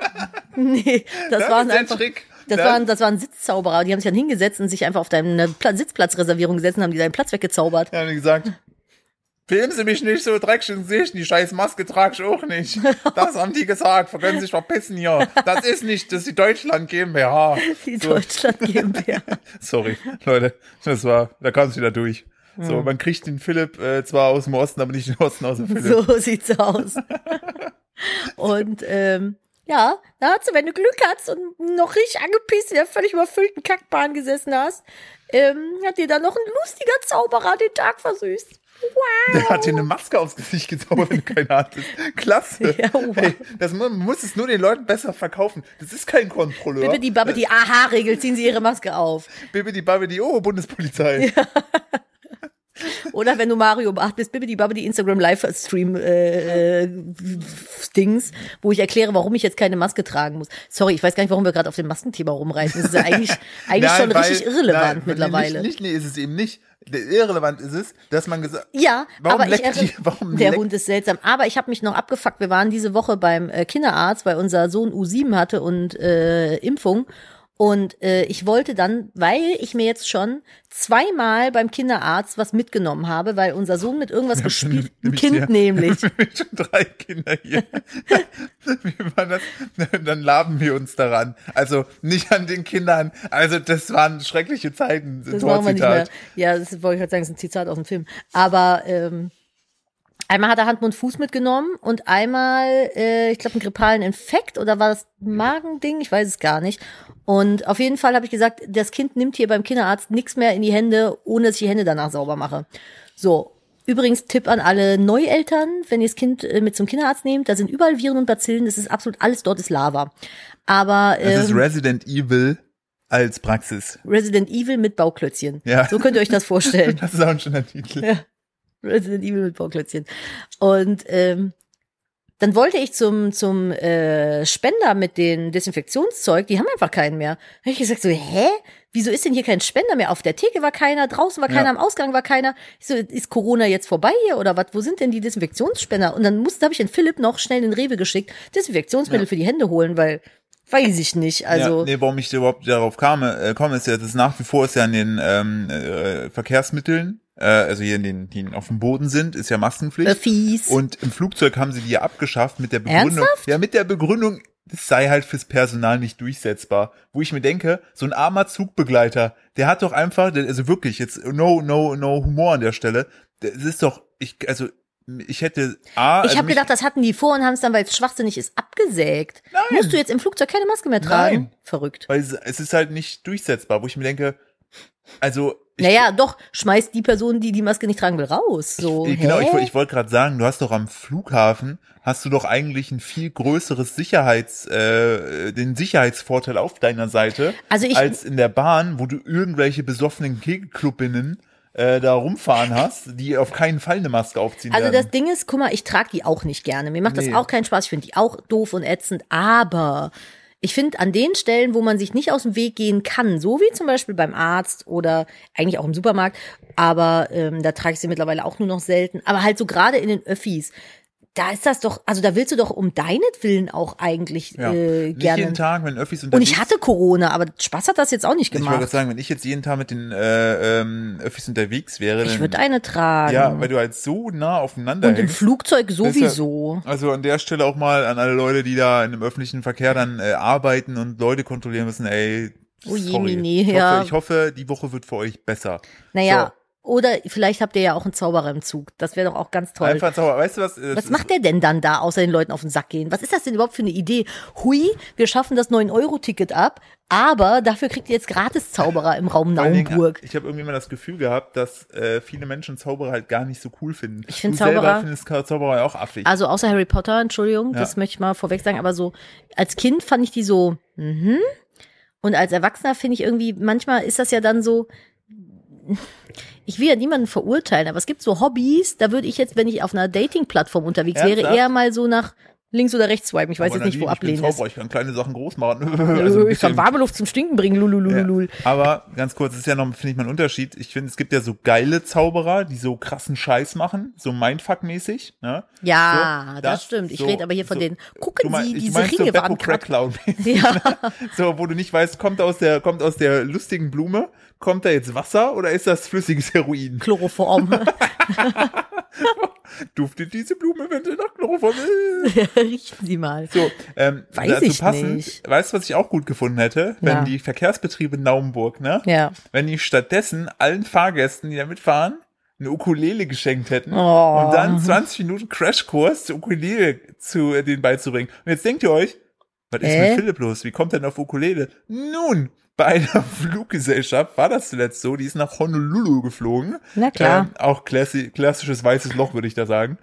nee, das, Das der einfach, Trick. Das Das- waren, das waren Sitzzauberer. Die haben sich dann hingesetzt und sich einfach auf deine Pla Sitzplatzreservierung gesetzt und haben die deinen Platz weggezaubert. Ja, haben die gesagt, filmen Sie mich nicht so dreckig ins Gesicht, die scheiß Maske trage ich auch nicht. Das haben die gesagt, können Sie sich verpissen hier. Das ist nicht, das ist die Deutschland GmbH. Die So. Deutschland GmbH. Sorry, Leute, das war, da kam es wieder durch. Hm. So, man kriegt den Philipp äh, zwar aus dem Osten, aber nicht den Osten aus dem Philipp. So sieht's aus. und ähm, ja, da hast du, wenn du Glück hast und noch richtig angepisst in der völlig überfüllten Kackbahn gesessen hast, ähm, hat dir dann noch ein lustiger Zauberer den Tag versüßt. Der hat dir eine Maske aufs Gesicht gezaubert, wenn du keine hattest. Klasse. Ja, wow. hey, das, man muss es nur den Leuten besser verkaufen. Das ist kein Kontrolleur. Bibbidi Babbidi, Aha-Regel, ziehen Sie Ihre Maske auf. Bibidi Babidi, oh, Bundespolizei. Oder wenn du Mario bist, Bibbidi Babbidi Instagram Livestream äh, äh, Dings, wo ich erkläre, warum ich jetzt keine Maske tragen muss. Sorry, ich weiß gar nicht, warum wir gerade auf dem Maskenthema rumreiten. Das ist ja eigentlich, eigentlich Nein, schon weil- richtig irrelevant nein, mittlerweile. Nicht, nicht, nee, ist es eben nicht. Irrelevant ist es, dass man gesagt Ja, Warum aber ich die- warum der Hund ist seltsam. Aber ich habe mich noch abgefuckt. Wir waren diese Woche beim äh, Kinderarzt, weil unser Sohn U7 hatte und äh, Impfung. Und äh, ich wollte dann, weil ich mir jetzt schon zweimal beim Kinderarzt was mitgenommen habe, weil unser Sohn mit irgendwas gespielt, ein nämlich Kind sehr- nämlich. schon drei Kinder hier. Wie war das? Dann laben wir uns daran. Also nicht an den Kindern. Also das waren schreckliche Zeiten. Das machen wir nicht mehr. Ja, das wollte ich halt sagen, das ist ein Zitat aus dem Film. Aber ähm, einmal hat er Hand, Mund, Fuß mitgenommen und einmal, äh, ich glaube, einen grippalen Infekt oder war das Magending? Ich weiß es gar nicht. Und auf jeden Fall habe ich gesagt, das Kind nimmt hier beim Kinderarzt nichts mehr in die Hände, ohne dass ich die Hände danach sauber mache. So. Übrigens Tipp an alle Neueltern, wenn ihr das Kind äh, mit zum Kinderarzt nehmt, da sind überall Viren und Bazillen, das ist absolut alles dort ist Lava. Aber Das ist ähm, Resident Evil als Praxis. Resident Evil mit Bauklötzchen. Ja. So könnt ihr euch das vorstellen. Das ist auch ein schöner Titel. Ja. Resident Evil mit Bauklötzchen. Und ähm, dann wollte ich zum, zum äh, Spender mit den Desinfektionszeug, die haben einfach keinen mehr. Da hab ich gesagt so, hä? Wieso ist denn hier kein Spender mehr? Auf der Theke war keiner, draußen war keiner, Ja. am Ausgang war keiner. Ich so, ist Corona jetzt vorbei hier oder was? Wo sind denn die Desinfektionsspender? Und dann musste, habe ich den Philipp noch schnell in den Rewe geschickt, Desinfektionsmittel Ja. für die Hände holen, weil weiß ich nicht. Also ja, nee, warum ich überhaupt darauf kam, äh, komme, ist ja, dass nach wie vor ist ja in den ähm, äh, Verkehrsmitteln, also hier in den, die auf dem Boden sind, ist ja Maskenpflicht. Öffis. Und im Flugzeug haben sie die ja abgeschafft mit der Begründung. Ernsthaft? Ja, mit der Begründung, das sei halt fürs Personal nicht durchsetzbar. Wo ich mir denke, so ein armer Zugbegleiter, der hat doch einfach, also wirklich, jetzt no, no, no Humor an der Stelle. Das ist doch, ich, also, ich hätte A, Ich also habe gedacht, das hatten die vor und haben es dann, weil es schwachsinnig ist, abgesägt. Musst du jetzt im Flugzeug keine Maske mehr tragen? Nein. Verrückt. weil es, es ist halt nicht durchsetzbar, wo ich mir denke, also, naja, doch, schmeißt die Person, die die Maske nicht tragen will, raus. So, Ich, genau, hä? ich, ich wollte gerade sagen, du hast doch am Flughafen, hast du doch eigentlich ein viel größeres Sicherheits, äh, den Sicherheitsvorteil auf deiner Seite, Also ich- als in der Bahn, wo du irgendwelche besoffenen Kegelklubbinnen äh, da rumfahren hast, die auf keinen Fall eine Maske aufziehen Also das werden. Ding ist, guck mal, ich trage die auch nicht gerne. Mir macht das Nee. auch keinen Spaß. Ich finde die auch doof und ätzend. Aber ich finde an den Stellen, wo man sich nicht aus dem Weg gehen kann, so wie zum Beispiel beim Arzt oder eigentlich auch im Supermarkt, aber ähm, da trage ich sie mittlerweile auch nur noch selten. Aber halt so gerade in den Öffis, da ist das doch, also da willst du doch um deinetwillen auch eigentlich ja. äh, Nicht gerne. jeden Tag, wenn Öffis Und unterwegs ich hatte Corona, aber Spaß hat das jetzt auch nicht Ich wollte gemacht. gerade sagen, wenn ich jetzt jeden Tag mit den äh, ähm, Öffis unterwegs wäre, Ich würde eine tragen. ja, weil du halt so nah aufeinander Und im hängst. Flugzeug Deshalb- sowieso. Also an der Stelle auch mal an alle Leute, die da in dem öffentlichen Verkehr dann äh, arbeiten und Leute kontrollieren müssen, ey, Oh je, Sorry. Mini, ich, ja. hoffe, ich hoffe, die Woche wird für euch besser. Naja, oder vielleicht habt ihr ja auch einen Zauberer im Zug. Das wäre doch auch ganz toll. einfach Zauber. Weißt du was? äh, Was macht der denn dann da, außer den Leuten auf den Sack gehen? Was ist das denn überhaupt für eine Idee? Hui, wir schaffen das 9-Euro-Ticket ab, aber dafür kriegt ihr jetzt gratis Zauberer im Raum Naumburg. Ich habe irgendwie immer das Gefühl gehabt, dass äh, viele Menschen Zauberer halt gar nicht so cool finden. Ich find Du selber Zauberer- findest Zauberer ja auch affig. Also außer Harry Potter, Entschuldigung, Ja. das möchte ich mal vorweg sagen, aber so als Kind fand ich die so, mhm. Und als Erwachsener finde ich irgendwie, manchmal ist das ja dann so, ich will ja niemanden verurteilen, aber es gibt so Hobbys, da würde ich jetzt, wenn ich auf einer Dating-Plattform unterwegs wäre, Ernsthaft? eher mal so nach links oder rechts swipen. Ich weiß Aber jetzt nicht, wo ablehnen ist. Ich kann kleine Sachen groß machen. Also also ich kann warme Luft zum Stinken bringen, lulululul. Ja. Aber ganz kurz, das ist ja noch, finde ich mal ein Unterschied. Ich finde, es gibt ja so geile Zauberer, die so krassen Scheiß machen, so Mindfuck-mäßig. Ne? Ja, So, das, stimmt. Ich so- rede aber hier von so- den, gucken mein- Sie, diese Ringe so waren Crack. Ja, So, wo du nicht weißt, kommt aus der, kommt aus der lustigen Blume, kommt da jetzt Wasser oder ist das flüssiges Heroin? Chloroform. Duftet diese Blume eventuell nach Chloroform? Riechen Sie mal. So, ähm, Weiß dazu ich passend, nicht. weißt du, was ich auch gut gefunden hätte? Wenn Ja. die Verkehrsbetriebe Naumburg, ne? Ja. Wenn die stattdessen allen Fahrgästen, die da mitfahren, eine Ukulele geschenkt hätten Oh. und dann 20 Minuten Crashkurs zur Ukulele zu äh, denen beizubringen. Und jetzt denkt ihr euch, was ist mit Philipp los? Wie kommt er denn auf Ukulele? Nun, bei einer Fluggesellschaft war das zuletzt so, die ist nach Honolulu geflogen. Na klar. Ähm, auch klassi klassisches weißes Loch, würde ich da sagen.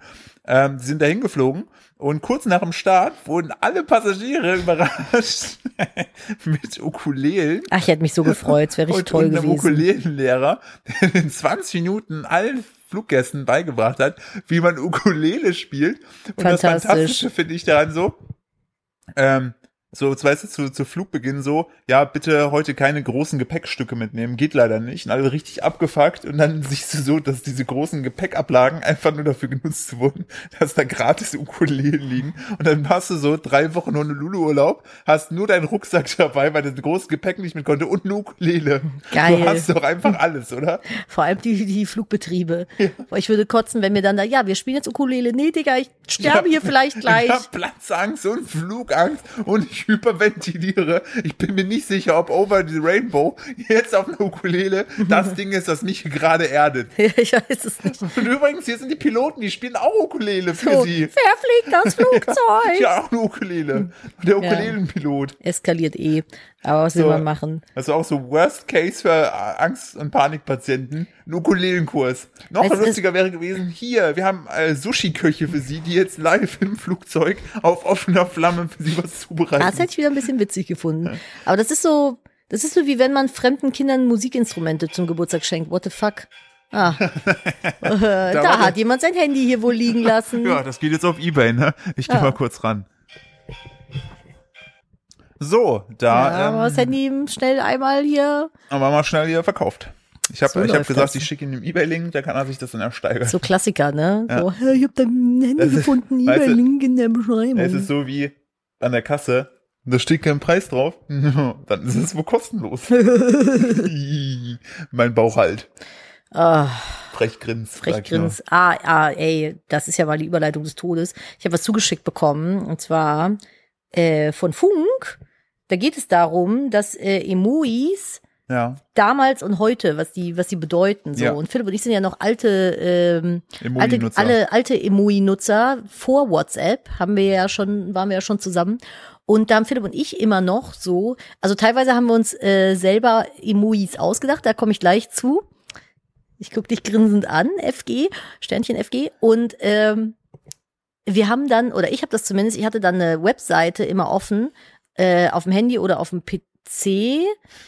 Ähm, die sind dahin geflogen und kurz nach dem Start wurden alle Passagiere überrascht mit Ukulelen Ach, ich hätte mich so gefreut. Es wäre richtig und, toll und einem gewesen. Ukulelenlehrer, der in 20 Minuten allen Fluggästen beigebracht hat, wie man Ukulele spielt. Und das Fantastisch. Fantastische finde ich daran so, ähm, so, jetzt weißt du, zu, zu Flugbeginn so, ja, bitte heute keine großen Gepäckstücke mitnehmen, geht leider nicht. Und alle richtig abgefuckt und dann siehst du so, dass diese großen Gepäckablagen einfach nur dafür genutzt wurden, dass da gratis Ukulelen liegen. Und dann hast du so drei Wochen Honolulu-Urlaub, hast nur deinen Rucksack dabei, weil das große Gepäck nicht mit konnte und eine Ukulele. Geil. Du hast doch einfach alles, oder? Vor allem die, die Flugbetriebe. Boah, Ich würde kotzen, wenn mir dann da, ja, wir spielen jetzt Ukulele. Nee, Digga, ich sterbe hier vielleicht gleich. Ich habe Platzangst und Flugangst und ich hyperventiliere. Ich bin mir nicht sicher, ob Over the Rainbow jetzt auf einer Ukulele das Ding ist, das mich gerade erdet. ich weiß es nicht. Und übrigens, hier sind die Piloten, die spielen auch Ukulele für So, sie. wer fliegt das Flugzeug? Ja, auch eine Ukulele. Der Ukulelenpilot. Eskaliert eh. Aber was will So. man machen? Also auch so Worst Case für Angst- und Panikpatienten. Ein Ukulelenkurs. Noch du, lustiger wäre gewesen, hier, wir haben äh, Sushi-Köche für Sie, die jetzt live im Flugzeug auf offener Flamme für Sie was zubereiten. Das hätte ich wieder ein bisschen witzig gefunden. Aber das ist so, das ist so wie wenn man fremden Kindern Musikinstrumente zum Geburtstag schenkt. What the fuck? Ah. äh, da der- hat jemand sein Handy hier wohl liegen lassen. Ja, das geht jetzt auf Ebay, ne? Ich gehe Ja. mal kurz ran. So, da Ja, aber das ähm, Handy schnell einmal hier. haben wir mal schnell hier verkauft. Ich habe So ich hab gesagt, das. ich schicke ihm den Ebay-Link, da kann er sich das dann ersteigern. So Klassiker, ne? So, "Hey, ich hab dein Handy Das ist- gefunden, weißt hier du, Link in der Beschreibung. Es ist so wie an der Kasse, da steht kein Preis drauf, dann ist es wohl kostenlos. mein Bauch halt. ah, Frech grins. sag ich Frechgrins. Ah, ah, ey, das ist ja mal die Überleitung des Todes. Ich habe was zugeschickt bekommen, und zwar äh, von Funk. Da geht es darum, dass äh, Emojis. Ja, damals und heute, was die, was die bedeuten. So. Ja. Und Philipp und ich sind ja noch alte, ähm, alte alle alte Emoji-Nutzer vor WhatsApp, haben wir ja schon, waren wir ja schon zusammen. Und da haben Philipp und ich immer noch so, also teilweise haben wir uns äh, selber Emojis ausgedacht, da komme ich gleich zu. Ich guck dich grinsend an, FG, Sternchen FG. Und ähm, wir haben dann, oder ich habe das zumindest, ich hatte dann eine Webseite immer offen, äh, auf dem Handy oder auf dem PC.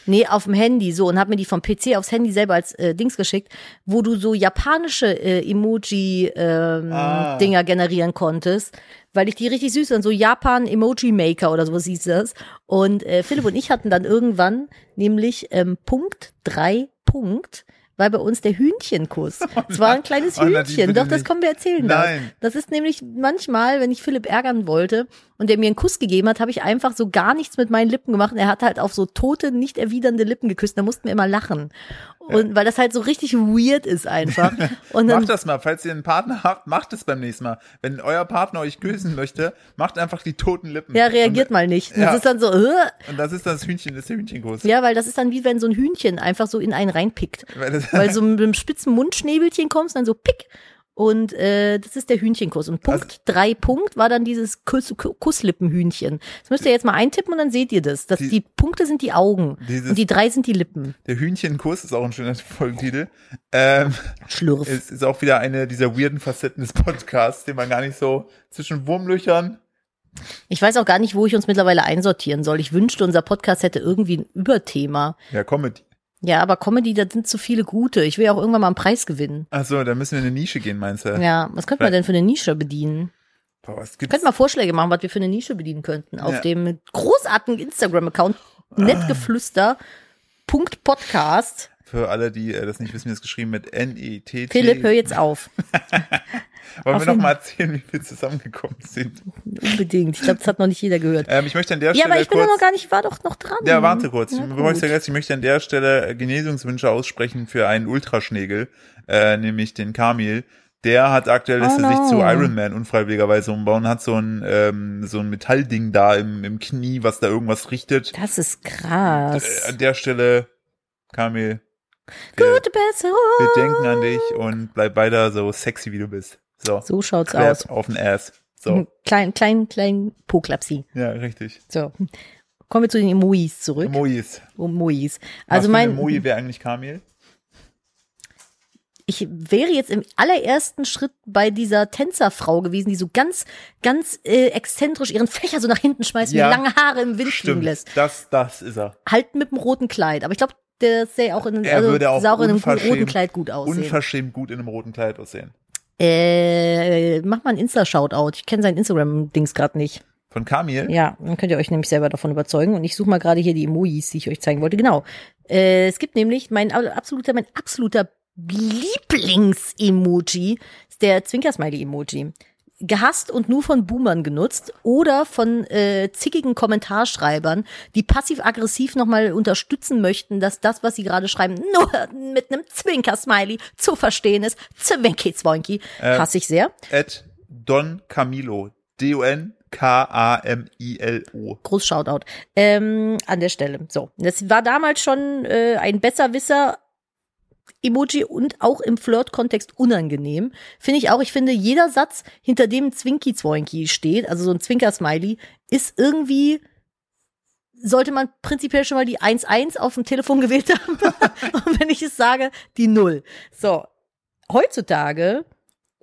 Nee, auf dem Handy so und habe mir die vom PC aufs Handy selber als äh, Dings geschickt, wo du so japanische äh, Emoji-Dinger Ah. generieren konntest, weil ich die richtig süß und so Japan Emoji Maker oder sowas hieß das. Und äh, Philipp und ich hatten dann irgendwann nämlich ähm, Punkt drei Punkt war bei uns der Hühnchenkuss. Es war ein kleines Oh, Nadine, Hühnchen. Doch, das kommen wir erzählen. Nein. Das. das ist nämlich manchmal, wenn ich Philipp ärgern wollte und der mir einen Kuss gegeben hat, habe ich einfach so gar nichts mit meinen Lippen gemacht. Und er hat halt auf so tote, nicht erwidernde Lippen geküsst. Da mussten wir immer lachen. Und weil das halt so richtig weird ist einfach. Und dann, Macht das mal, falls ihr einen Partner habt, macht es beim nächsten Mal. Wenn euer Partner euch küssen möchte, macht einfach die toten Lippen. ja, reagiert und, mal nicht. Und Ja. Das ist dann so, äh, Und das ist das Hühnchen, das ist der Hühnchenkuss. ja, weil das ist dann wie wenn so ein Hühnchen einfach so in einen reinpickt. Weil Weil so mit einem spitzen Mundschnäbelchen kommst, dann so pick. Und äh, das ist der Hühnchenkuss. Und Punkt Also- drei Punkt war dann dieses Kuss, Kusslippenhühnchen. Das müsst ihr jetzt mal eintippen und dann seht ihr das. Das Die- die, Punkte sind die Augen Dieses- und die drei sind die Lippen. der Hühnchenkuss ist auch ein schöner Folgentitel. Ähm, Schlürf. es ist auch wieder eine dieser weirden Facetten des Podcasts, den man gar nicht so zwischen Wurmlöchern. Ich weiß auch gar nicht, wo ich uns mittlerweile einsortieren soll. Ich wünschte, unser Podcast hätte irgendwie ein Überthema. Ja, Comedy. Ja, aber Comedy, da sind zu viele gute. Ich will ja auch irgendwann mal einen Preis gewinnen. Achso, da müssen wir in eine Nische gehen, meinst du? Ja, was könnte man denn für eine Nische bedienen? Boah, was Wir gibt's? könnten mal Vorschläge machen, was wir für eine Nische bedienen könnten. Auf Ja. dem großartigen Instagram-Account nettgeflüster. Punkt Podcast. Für alle, die äh, das nicht wissen, wie es geschrieben mit N-E-T-T. Philipp, hör jetzt auf. Wollen auf wir noch jeden- mal erzählen, wie wir zusammengekommen sind? Unbedingt. Ich glaube, das hat noch nicht jeder gehört. Ähm, ich möchte an der Ja, Stelle aber ich bin kurz... doch noch gar nicht, war doch noch dran. Ja, warte kurz. Ja, ich ich möchte an der Stelle Genesungswünsche aussprechen für einen Ultraschnägel, äh, nämlich den Kamil. Der hat aktuell, lässt Oh er sich no. zu Iron Man unfreiwilligerweise umbauen, hat so ein, ähm, so ein Metallding da im, im Knie, was da irgendwas richtet. Das ist krass. Äh, an der Stelle, Kamil, wir, Gute Besserung. wir denken an dich und bleib weiter so sexy, wie du bist. So, So schaut's Clap aus. auf den Ass. So, Klein, klein, klein Poklapsi. ja, richtig. So. Kommen wir zu den Emojis zurück. Emojis. Emojis. Also Was mein, ein Emoji wäre eigentlich Kamil? ich wäre jetzt im allerersten Schritt bei dieser Tänzerfrau gewesen, die so ganz, ganz äh, exzentrisch ihren Fächer so nach hinten schmeißt Ja. und lange Haare im Wind fliegen Stimmt, lässt. das, das ist er. Halt mit dem roten Kleid. Aber ich glaube, der sähe auch in, Er also, würde auch sah auch in einem roten Kleid gut aussehen. Unverschämt gut in einem roten Kleid aussehen. Äh, mach mal ein Insta-Shoutout. Ich kenne sein Instagram-Dings gerade nicht. Von Kamil? Ja, dann könnt ihr euch nämlich selber davon überzeugen. Und ich suche mal gerade hier die Emojis, die ich euch zeigen wollte. Genau. Äh, es gibt nämlich mein absoluter, mein absoluter Lieblings-Emoji ist der Zwinkersmiley-Emoji. Gehasst und nur von Boomern genutzt oder von äh, zickigen Kommentarschreibern, die passiv-aggressiv nochmal unterstützen möchten, dass das, was sie gerade schreiben, nur mit einem Zwinker-Smiley zu verstehen ist. Zwinky Zwoinky. Äh, Hasse ich sehr. At Don Camilo. D-O-N-K-A-M-I-L-O. Groß Shoutout. Ähm, an der Stelle. So, das war damals schon äh, ein Besserwisser. Emoji und auch im Flirt-Kontext unangenehm. Finde ich auch. Ich finde, jeder Satz, hinter dem ein Zwinky-Zwoinky steht, also so ein Zwinker-Smiley, ist irgendwie, sollte man prinzipiell schon mal die 1-1 auf dem Telefon gewählt haben. und wenn ich es sage, die 0. So, heutzutage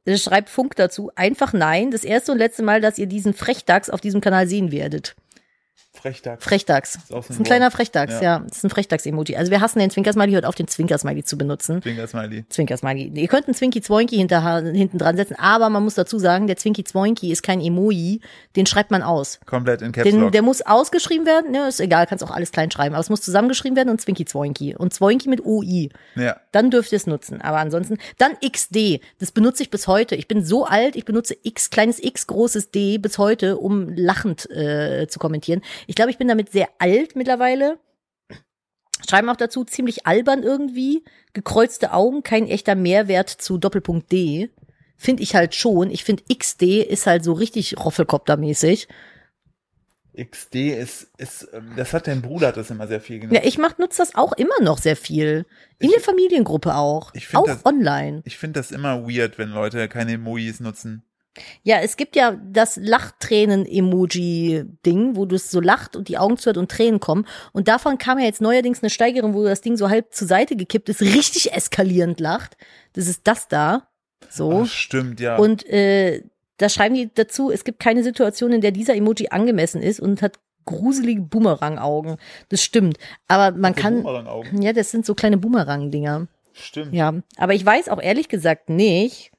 äh, schreibt Funk dazu, einfach nein. Das erste und letzte Mal, dass ihr diesen Frechdachs auf diesem Kanal sehen werdet. Frechtags. Frechdachs. Ist auch so Das ist ein ein kleiner. Frechdachs, Ja. ja. Das ist ein Frechdachs-Emoji. Also wir hassen den Zwinkersmiley, hört auf, den Zwinkersmiley zu benutzen. Zwinker-Smiley. Zwinkersmiley. Ihr könnt einen hinter, hinten dran setzen, aber man muss dazu sagen, der Zwinky Zwoinky ist kein Emoji, den schreibt man aus. Komplett in Caps Den, Lock. der muss ausgeschrieben werden, ne, ist egal, kannst auch alles klein schreiben, aber es muss zusammengeschrieben werden und Zwinky Zwoinky. Und Zwoinky mit OI. ja. Dann dürft ihr es nutzen. Aber ansonsten, dann XD. Das benutze ich bis heute. Ich bin so alt, ich benutze X, kleines X, großes D bis heute, um lachend äh, zu kommentieren. Ich glaube, ich bin damit sehr alt mittlerweile. Schreiben auch dazu, ziemlich albern irgendwie. Gekreuzte Augen, kein echter Mehrwert zu Doppelpunkt D. Finde ich halt schon. Ich finde XD ist halt so richtig Roffelkoptermäßig. XD ist, ist, das hat dein Bruder hat das immer sehr viel genutzt. Ja, ich mach, nutze das auch immer noch sehr viel. In der Familiengruppe auch. ich auch das- online. Ich finde das immer weird, wenn Leute keine Emojis nutzen. Ja, es gibt ja das Lachtränen-Emoji-Ding, wo du es so lacht und die Augen zu hat und Tränen kommen. Und davon kam ja jetzt neuerdings eine Steigerung, wo das Ding so halb zur Seite gekippt ist, richtig eskalierend lacht. Das ist das da. So. Ach, stimmt, ja. Und äh, da schreiben die dazu, es gibt keine Situation, in der dieser Emoji angemessen ist und hat gruselige Boomerang-Augen. Das stimmt. Aber man kann. Ja, das sind so kleine Boomerang-Dinger. Stimmt. Ja, aber ich weiß auch ehrlich gesagt nicht,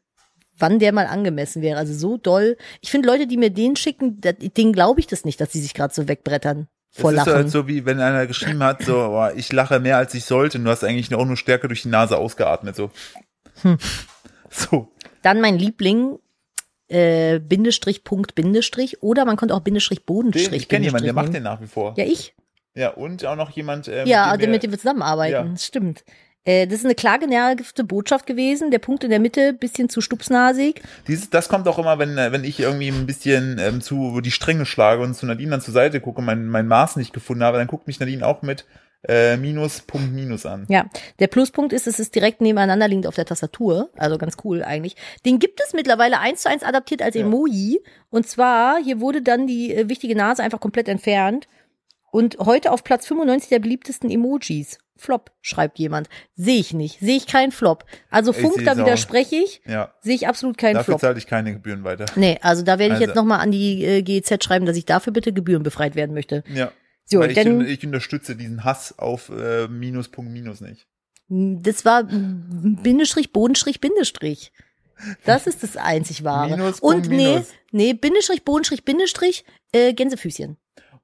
wann der mal angemessen wäre. Also so doll. Ich finde Leute, die mir den schicken, denen glaube ich das nicht, dass sie sich gerade so wegbrettern vor das ist Lachen. halt so wie wenn einer geschrieben hat, so, boah, ich lache mehr als ich sollte und du hast eigentlich auch nur Stärke durch die Nase ausgeatmet, so. Hm. So. Dann mein Liebling, äh, Bindestrich, Punkt, Bindestrich. Oder man konnte auch Bindestrich, Den, Bodenstrich, ich kenne jemanden, der macht den nach wie vor. Ja, ich. Ja, und auch noch jemand, äh, ja, mit dem mit dem wir zusammenarbeiten. Ja. Das stimmt. Äh, das ist eine klar genervte Botschaft gewesen. Der Punkt in der Mitte, bisschen zu stupsnasig. Dieses, das kommt auch immer, wenn, äh, wenn ich irgendwie ein bisschen ähm, zu die Stränge schlage und zu Nadine dann zur Seite gucke und mein, mein Maß nicht gefunden habe, dann guckt mich Nadine auch mit äh, Minus, Punkt, Minus an. Ja, der Pluspunkt ist, es ist direkt nebeneinander liegend auf der Tastatur. Also ganz cool eigentlich. Den gibt es mittlerweile eins zu eins adaptiert als Ja. Emoji. Und zwar, hier wurde dann die äh, wichtige Nase einfach komplett entfernt. Und heute auf Platz 95 der beliebtesten Emojis. Flop, schreibt jemand. Sehe ich nicht. Sehe ich keinen Flop. Also Funk, da widerspreche ich. Ja, Sehe ich absolut keinen dafür Flop. zahle ich keine Gebühren weiter. Nee, also da werde ich Also- jetzt nochmal an die äh, GEZ schreiben, dass ich dafür bitte gebührenbefreit werden möchte. Ja. So, Weil ich, denn ich unterstütze diesen Hass auf äh, Minus, Punkt, Minus nicht. das war Bindestrich, Bodenstrich, Bindestrich. Das ist das einzig wahre. Minus, Und Punkt, nee, Minus. nee, Bindestrich, Bodenstrich, Bindestrich, äh, Gänsefüßchen.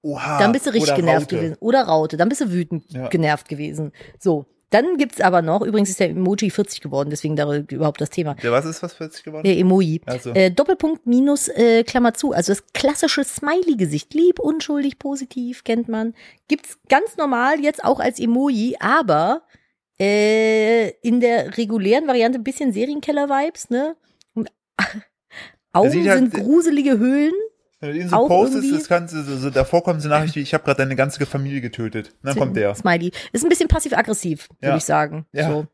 Oha. Dann bist du richtig genervt Raute. gewesen. Oder Raute, dann bist du wütend Ja. genervt gewesen. So, dann gibt's aber noch, übrigens ist der Emoji 40 geworden, deswegen da überhaupt das Thema. Der was ist was 40 geworden? Der Emoji. Also. Äh, Doppelpunkt minus äh, Klammer zu. Also das klassische Smiley-Gesicht. Lieb, unschuldig, positiv, kennt man. Gibt's ganz normal jetzt auch als Emoji, aber äh, in der regulären Variante ein bisschen Serienkeller-Vibes, ne? Augen sieht halt- sind gruselige Höhlen. Wenn du ihn so postest, das kannst du, so, so, davor kommt so eine Nachricht wie, ich habe gerade deine ganze Familie getötet. Und dann kommt der. Smiley. Ist ein bisschen passiv-aggressiv, würde Ja. ich sagen. Ja. So.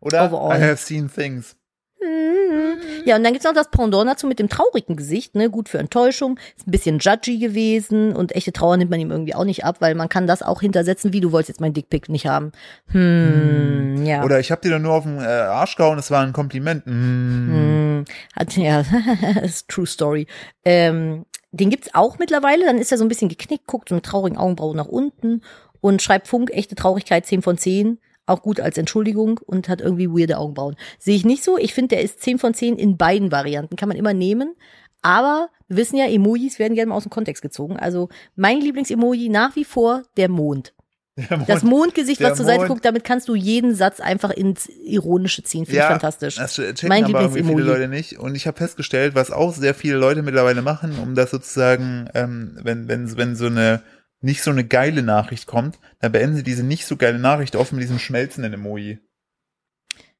Oder? Overall. I have seen things. Mhm. Ja, und dann gibt's noch das Pendant dazu mit dem traurigen Gesicht, ne? Gut für Enttäuschung. Ist ein bisschen judgy gewesen und echte Trauer nimmt man ihm irgendwie auch nicht ab, weil man kann das auch hintersetzen, wie du wolltest jetzt meinen Dickpick nicht haben. Hm, ja. Oder ich habe dir doch nur auf den äh, Arsch gehauen, das war ein Kompliment. Mm. Hm, hat, ja, ist true story. Ähm, den gibt's auch mittlerweile, dann ist er so ein bisschen geknickt, guckt so mit traurigen Augenbrauen nach unten und schreibt Funk, echte Traurigkeit 10 von 10. Auch gut als Entschuldigung und hat irgendwie weirde Augenbrauen. Sehe ich nicht so. Ich finde, der ist 10 von 10 in beiden Varianten. Kann man immer nehmen. Aber wir wissen ja, Emojis werden gerne mal aus dem Kontext gezogen. Also mein Lieblingsemoji nach wie vor der Mond. Der Mond- Das Mondgesicht, was zur Seite Mond. guckt, damit kannst du jeden Satz einfach ins Ironische ziehen. Finde ich fantastisch. Das checken Mein aber irgendwie viele Lieblingsemoji. Leute nicht. Und ich habe festgestellt, was auch sehr viele Leute mittlerweile machen, um das sozusagen, ähm, wenn, wenn, wenn so eine nicht so eine geile Nachricht kommt, dann beenden sie diese nicht so geile Nachricht oft mit diesem schmelzenden Emoji.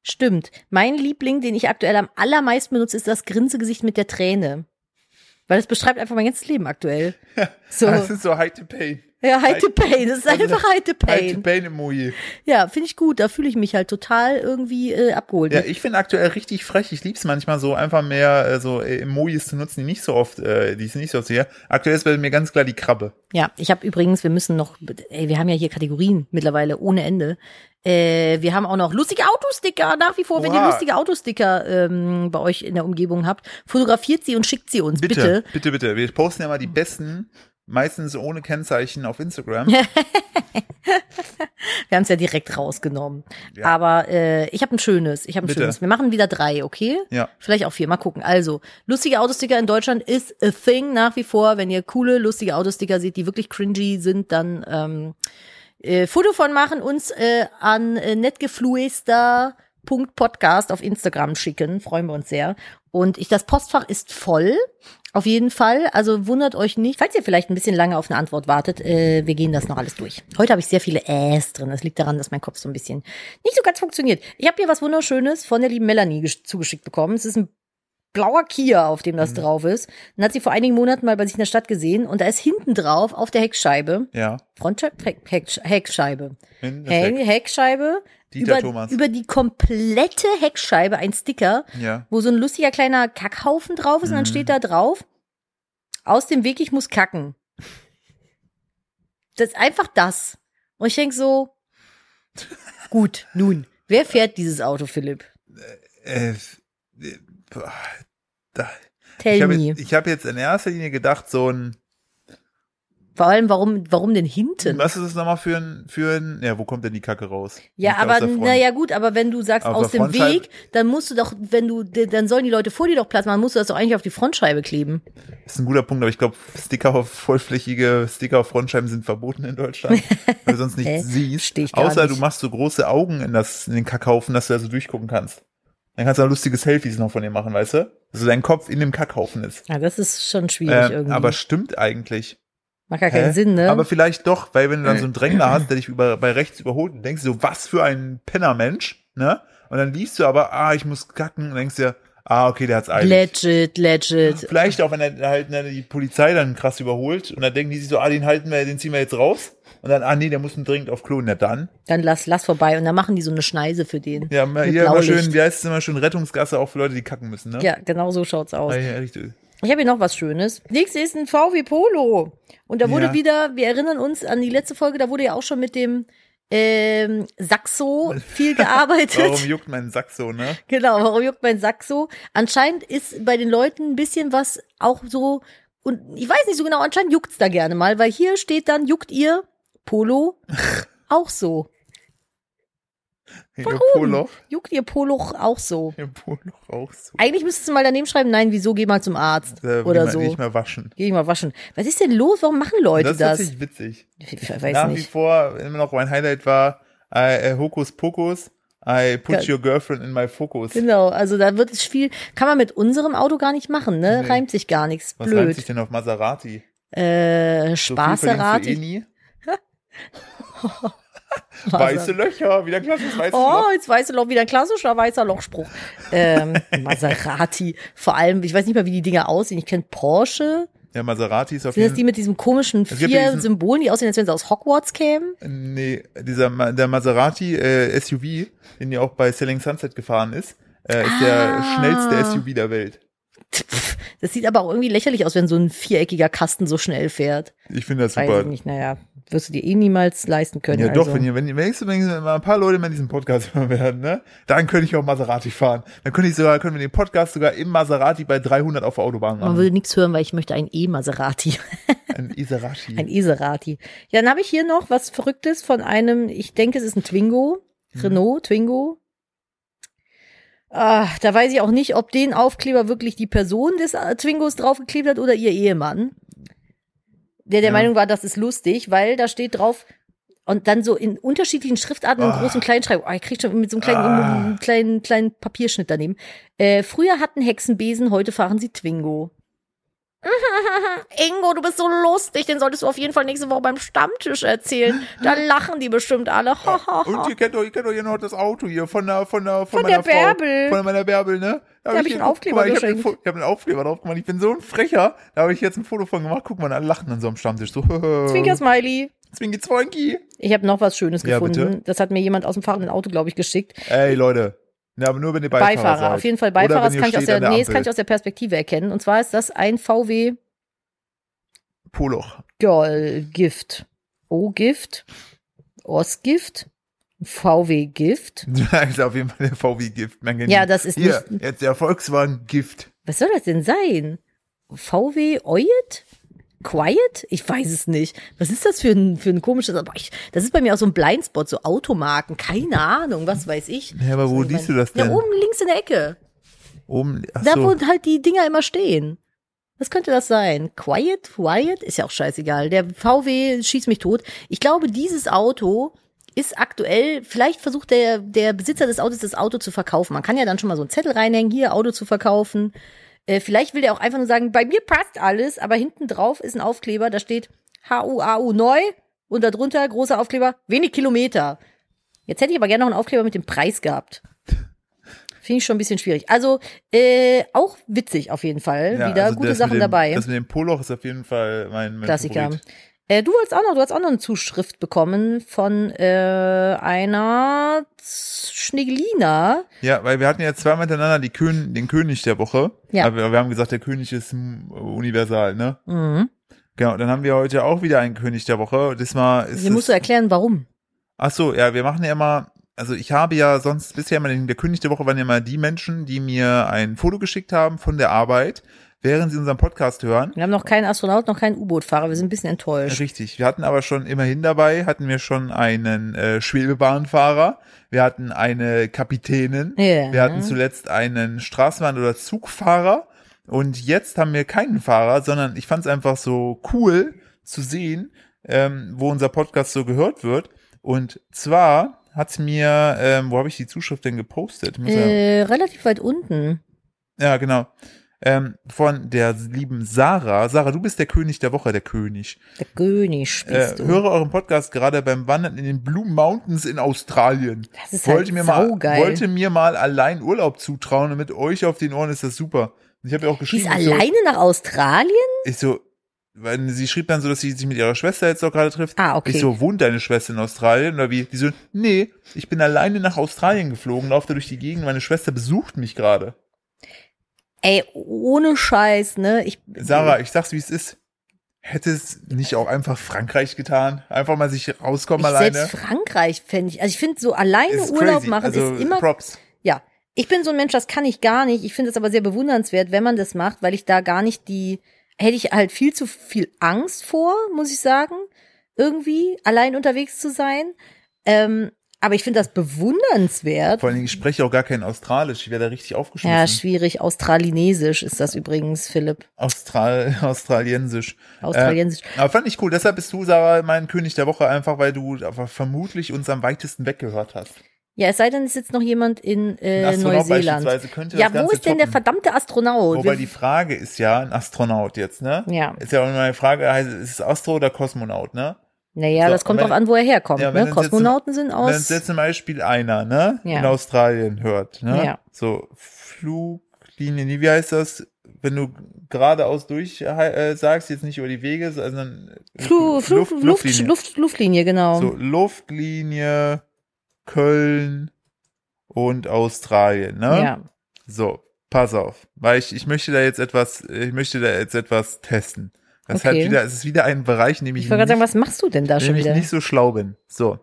Stimmt. Mein Liebling, den ich aktuell am allermeisten benutze, ist das Grinsegesicht mit der Träne. Weil das beschreibt einfach mein ganzes Leben aktuell. So. Das ist so High to Pain. Ja, High to Pain. Das ist Also, einfach High to High to Pain. Pain Emoji. Ja, finde ich gut. Da fühle ich mich halt total irgendwie äh, abgeholt. Ja, ich finde aktuell richtig frech. Ich lieb's manchmal so, einfach mehr äh, so äh, Emojis zu nutzen, die nicht so oft, äh, die ich nicht so oft sehe. Aktuell ist bei mir ganz klar die Krabbe. Ja, ich habe übrigens, wir müssen noch, ey, wir haben ja hier Kategorien mittlerweile ohne Ende. Äh, wir haben auch noch lustige Autosticker nach wie vor. Wenn ihr lustige Autosticker ähm, bei euch in der Umgebung habt, fotografiert sie und schickt sie uns, bitte. Bitte, bitte, bitte. Wir posten ja mal die besten, meistens ohne Kennzeichen auf Instagram. Wir haben es ja direkt rausgenommen. Ja. Aber äh, ich habe ein schönes. Ich habe ein Bitte. schönes. Wir machen wieder drei, okay? Ja. Vielleicht auch vier. Mal gucken. Also, lustige Autosticker in Deutschland ist a thing nach wie vor. Wenn ihr coole, lustige Autosticker seht, die wirklich cringy sind, dann ähm, äh, Foto von machen, uns äh, an äh, netgefluester.podcast auf Instagram schicken. Freuen wir uns sehr. Und ich, das Postfach ist voll. Auf jeden Fall. Also wundert euch nicht. Falls ihr vielleicht ein bisschen lange auf eine Antwort wartet, äh, wir gehen das noch alles durch. Heute habe ich sehr viele Äs drin. Das liegt daran, dass mein Kopf so ein bisschen nicht so ganz funktioniert. Ich habe hier was Wunderschönes von der lieben Melanie gesch- zugeschickt bekommen. Es ist ein blauer Kia, auf dem das Mhm. drauf ist. Und hat sie vor einigen Monaten mal bei sich in der Stadt gesehen und da ist hinten drauf auf der Heckscheibe, Ja. Frontscheibe, Heck, Heck, Heckscheibe, Heck, Heckscheibe, Dieter über, Thomas. über die komplette Heckscheibe ein Sticker, Ja. wo so ein lustiger kleiner Kackhaufen drauf ist und dann Mhm. steht da drauf, aus dem Weg, ich muss kacken. Das ist einfach das. Und ich denk so, gut, nun, wer fährt dieses Auto, Philipp? Äh, äh, boah, da, Tell ich habe me. jetzt, ich hab jetzt in erster Linie gedacht, so ein, Vor allem, warum, warum denn hinten? was ist das nochmal für ein, für ein, ja, wo kommt denn die Kacke raus? Ja, Nicht aus aber naja gut, aber wenn du sagst aus der dem Weg, dann musst du doch, wenn du, dann sollen die Leute vor dir doch Platz machen, musst du das doch eigentlich auf die Frontscheibe kleben. Das ist ein guter Punkt, aber ich glaube, Sticker auf vollflächige Sticker auf Frontscheiben sind verboten in Deutschland, weil du sonst nichts siehst. Steh ich Außer nicht. du machst so große Augen in, das, in den Kackhaufen, dass du da so durchgucken kannst. Dann kannst du auch lustige Selfies noch von dir machen, weißt du? Dass so dein Kopf in dem Kackhaufen ist. Ja, das ist schon schwierig Ähm, irgendwie. aber stimmt eigentlich. Macht gar keinen Hä? Sinn, ne? Aber vielleicht doch, weil wenn du dann so einen Drängler hast, der dich über, bei rechts überholt, und denkst du so, was für ein Pennermensch, ne? Und dann liest du aber, ah, ich muss kacken, und denkst dir, ah, okay, der hat's eilig. legit, legit. Vielleicht auch, wenn er halt ne, die Polizei dann krass überholt und dann denken die sich so, ah, den halten wir, den ziehen wir jetzt raus. Und dann, ah nee, der muss dringend auf Klo. Na dann. Dann lass, lass vorbei und dann machen die so eine Schneise für den. Ja, hier immer schön, wie heißt es immer schön, Rettungsgasse auch für Leute, die kacken müssen, ne? Ja, genau so schaut's aus. Ah, ja, richtig. Ich habe hier noch was Schönes. Nächstes ist ein VW Polo. Und da wurde Ja. wieder, wir erinnern uns an die letzte Folge, da wurde ja auch schon mit dem ähm, Saxo viel gearbeitet. Warum juckt mein Sack so, ne? Genau, warum juckt mein Sack so? Anscheinend ist bei den Leuten ein bisschen was auch so, und ich weiß nicht so genau, anscheinend juckt's da gerne mal, weil hier steht dann, juckt ihr Polo auch so. Ihr Warum? Poloch. Juckt ihr Polo auch so? Ihr Poloch auch so. Eigentlich müsstest du mal daneben schreiben, nein, wieso, geh mal zum Arzt Äh, oder so. Mehr, nicht mehr waschen. Geh ich mal waschen. Was ist denn los? Warum machen Leute das ist das? tatsächlich witzig. Ich weiß Nach wie nicht. vor immer noch mein Highlight war äh, äh, Hokus Pokus. I put your girlfriend in my focus. Genau, also da wird es viel, kann man mit unserem Auto gar nicht machen, ne? Nee. Reimt sich gar nichts. Was reimt Blöd. sich denn auf Maserati? Äh, So verdienst du eh Spaßerati. Weiße Löcher, wieder klassisches weißes Oh, Loch. jetzt weißt du noch wieder ein klassischer weißer Lochspruch. Ähm, Maserati. Vor allem, ich weiß nicht mal, wie die Dinger aussehen. Ich kenne Porsche. Ja, Maserati ist auf Sind das jeden die mit diesem komischen gibt ja vier diesen- Symbolen, die aussehen, als wenn sie aus Hogwarts kämen? Nee, dieser der Maserati äh, SUV, den ja auch bei Selling Sunset gefahren ist, äh, ist der Ah. schnellste SUV der Welt. Das sieht aber auch irgendwie lächerlich aus, wenn so ein viereckiger Kasten so schnell fährt. Ich finde das Weiß super. ich nicht, naja, wirst du dir eh niemals leisten können. Ja, also. doch, wenn ihr, wenn ihr, wenn, ihr- wenn ihr mal ein paar Leute mal in diesem Podcast hören werden, ne, dann könnte ich auch Maserati fahren. Dann könnte ich sogar, können wir den Podcast sogar im Maserati bei 300 auf der Autobahn Man machen. würde nichts hören, weil ich möchte ein E-Maserati. Ein Iserati. Ein Iserati. Ja, dann habe ich hier noch was Verrücktes von einem, ich denke, es ist ein Twingo. Mhm. Renault, Twingo. Ah, da weiß ich auch nicht, ob den Aufkleber wirklich die Person des äh, Twingos draufgeklebt hat oder ihr Ehemann. Der der Ja. Meinung war, das ist lustig, weil da steht drauf, und dann so in unterschiedlichen Schriftarten in Ah. groß und klein schreiben. Oh, ich krieg schon mit so einem kleinen, Ah. kleinen, kleinen Papierschnitt daneben. Äh, früher hatten Hexenbesen, heute fahren sie Twingo. Ingo, du bist so lustig, den solltest du auf jeden Fall nächste Woche beim Stammtisch erzählen. Da lachen die bestimmt alle. Und ihr kennt doch, ihr kennt doch hier noch das Auto hier von der, von der, von, Von meiner der Bärbel. Frau, von meiner Bärbel, ne? Da hab ich einen Aufkleber mal, ich hab, ein geschenkt. Fo- ich hab einen Aufkleber drauf gemacht. Ich bin so ein Frecher. Da habe ich jetzt ein Foto von gemacht. Guck mal, alle lachen an so einem Stammtisch. So, Zwinker Smiley. Zwinki Zwoinki. Ich habe noch was Schönes Ja, gefunden. bitte. Das hat mir jemand aus dem fahrenden Auto, glaube ich, geschickt. Ey, Leute. Ja, aber nur wenn ihr Beifahrer, Beifahrer, seid. auf jeden Fall Beifahrer. Das kann ich aus der, der nee, das kann ich aus der Perspektive erkennen. Und zwar ist das ein VW Poloch. Girl Gift. O-Gift. Os-Gift. VW-Gift. Das ist auf jeden Fall der VW-Gift. Man kennt Ja, das ist Hier, nicht- jetzt der Volkswagen-Gift. Was soll das denn sein? VW Oyet? Quiet? Ich weiß es nicht. Was ist das für ein, für ein komisches, aber ich, das ist bei mir auch so ein Blindspot, so Automarken, keine Ahnung, was weiß ich. Ja, aber wo liest du das denn? Ja, oben links in der Ecke. Oben, ach Da, so. wo halt die Dinger immer stehen. Was könnte das sein? Quiet? Quiet? Ist ja auch scheißegal. Der VW schießt mich tot. Ich glaube, dieses Auto ist aktuell, vielleicht versucht der, der Besitzer des Autos das Auto zu verkaufen. Man kann ja dann schon mal so einen Zettel reinhängen, hier Auto zu verkaufen. Äh, vielleicht will der auch einfach nur sagen, bei mir passt alles, aber hinten drauf ist ein Aufkleber, da steht HUAU neu und darunter großer Aufkleber, wenig Kilometer. Jetzt hätte ich aber gerne noch einen Aufkleber mit dem Preis gehabt. Finde ich schon ein bisschen schwierig. Also, äh, auch witzig auf jeden Fall. Ja, Wieder also gute Sachen dem, dabei. Das mit dem Poloch ist auf jeden Fall mein, mein Klassiker. Favorit. Äh, du hast auch noch, du hast auch noch eine Zuschrift bekommen von äh, einer Schnegelina. Ja, weil wir hatten ja zweimal hintereinander die Kön den König der Woche. Ja. Aber wir haben gesagt, der König ist universal, ne? Mhm. Genau, dann haben wir heute auch wieder einen König der Woche. Diesmal ist Hier musst du erklären, warum. ach so, ja, wir machen ja immer, also ich habe ja sonst bisher immer den, der König der Woche waren ja immer die Menschen, die mir ein Foto geschickt haben von der Arbeit, während sie unseren Podcast hören. Wir haben noch keinen Astronaut, noch keinen U-Boot-Fahrer. Wir sind ein bisschen enttäuscht. Richtig. Wir hatten aber schon immerhin dabei, hatten wir schon einen äh, Schwebebahnfahrer, wir hatten eine Kapitänin, Ja. wir hatten zuletzt einen Straßenbahn- oder Zugfahrer und jetzt haben wir keinen Fahrer, sondern ich fand es einfach so cool zu sehen, ähm, wo unser Podcast so gehört wird. Und zwar hat mir, ähm, wo habe ich die Zuschrift denn gepostet? Äh, relativ weit unten. ja, genau. Ähm, von der lieben Sarah. Sarah, du bist der König der Woche, der König. Der König bist Äh, du. höre euren Podcast gerade beim Wandern in den Blue Mountains in Australien. Das ist wollte halt mir mal, wollte mir mal allein Urlaub zutrauen und mit euch auf den Ohren ist das super. Und ich habe ja auch Die ist geschrieben, ich so, alleine nach Australien? ich so, weil sie schrieb dann so, dass sie sich mit ihrer Schwester jetzt auch gerade trifft. Ah, okay. Ich so, wohnt deine Schwester in Australien oder wie? Die so, nee, ich bin alleine nach Australien geflogen, laufe da durch die Gegend, meine Schwester besucht mich gerade. Ey, ohne Scheiß, ne? Ich, Sarah, ich sag's wie es ist. Hätte es nicht auch einfach Frankreich getan? Einfach mal sich rauskommen ich alleine? selbst Frankreich fände ich. Also ich finde so alleine Urlaub crazy. machen also, ist immer Props. Ja, ich bin so ein Mensch, das kann ich gar nicht. Ich finde es aber sehr bewundernswert, wenn man das macht, weil ich da gar nicht die, hätte ich halt viel zu viel Angst vor, muss ich sagen, irgendwie allein unterwegs zu sein. Ähm, aber ich finde das bewundernswert. Vor allen Dingen, ich spreche auch gar kein Australisch. Ich wäre da richtig Ja, aufgeschmissen. schwierig. Australinesisch ist das übrigens, Philipp. Austral Australiensisch. Australiensisch. Äh, aber fand ich cool. Deshalb bist du, Sarah, mein König der Woche, einfach weil du aber vermutlich uns am weitesten weggehört hast. Ja, es sei denn, es sitzt noch jemand in äh, Ein Neuseeland. Ja, wo ist denn der toppen. verdammte Astronaut? Wobei Wir- die Frage ist ja, ein Astronaut jetzt, ne? Ja. Ist ja auch immer eine Frage, heißt, ist es Astro oder Kosmonaut, ne? Naja, So, das kommt wenn- drauf an, wo er herkommt. Ja, wenn ne? uns jetzt Kosmonauten sind Wenn uns aus. jetzt zum Beispiel einer, ne, Ja. in Australien hört, ne? Ja. So, Fluglinie, wie heißt das? Wenn du geradeaus durch äh, sagst, jetzt nicht über die Wege, sondern Flu, Luft, Luft, Luft, Luftlinie, genau. So, Luftlinie, Köln und Australien, ne? Ja. So, pass auf, weil ich, ich möchte da jetzt etwas, ich möchte da jetzt etwas testen. Das Okay. hat wieder, es ist wieder ein Bereich, in dem ich, Ich wollte gerade sagen, nicht, was machst du denn da schon dem ich wieder? nicht so schlau bin. So.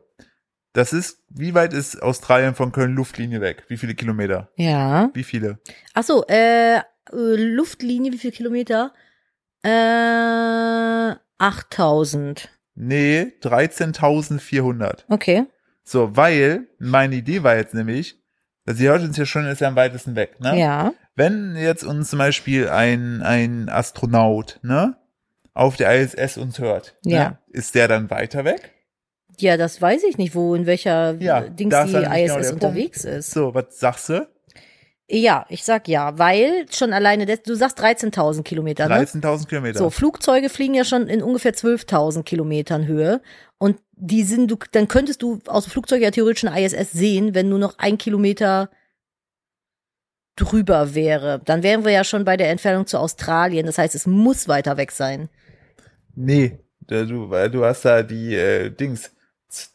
Das ist, wie weit ist Australien von Köln Luftlinie weg? Wie viele Kilometer? Ja. Wie viele? Ach so, äh, äh, Luftlinie, wie viel Kilometer? Äh, 8000. Nee, 13.400. Okay. So, weil meine Idee war jetzt nämlich, dass ihr hört uns ja schon, ist ja am weitesten weg, ne? Ja. Wenn jetzt uns zum Beispiel ein, ein Astronaut, ne, auf der ISS uns hört, Ja. ne, ist der dann weiter weg? Ja, das weiß ich nicht, wo, in welcher Ja, Dings die ISS genau unterwegs ist. So, was sagst du? Ja, ich sag ja, weil schon alleine, das, du sagst 13.000 Kilometer, ne? 13.000 Kilometer. So, Flugzeuge fliegen ja schon in ungefähr 12.000 Kilometern Höhe. Und die sind, du, dann könntest du aus dem Flugzeug ja theoretisch eine ISS sehen, wenn nur noch ein Kilometer drüber wäre. Dann wären wir ja schon bei der Entfernung zu Australien. Das heißt, es muss weiter weg sein. Nee, du, weil du hast da die äh, Dings.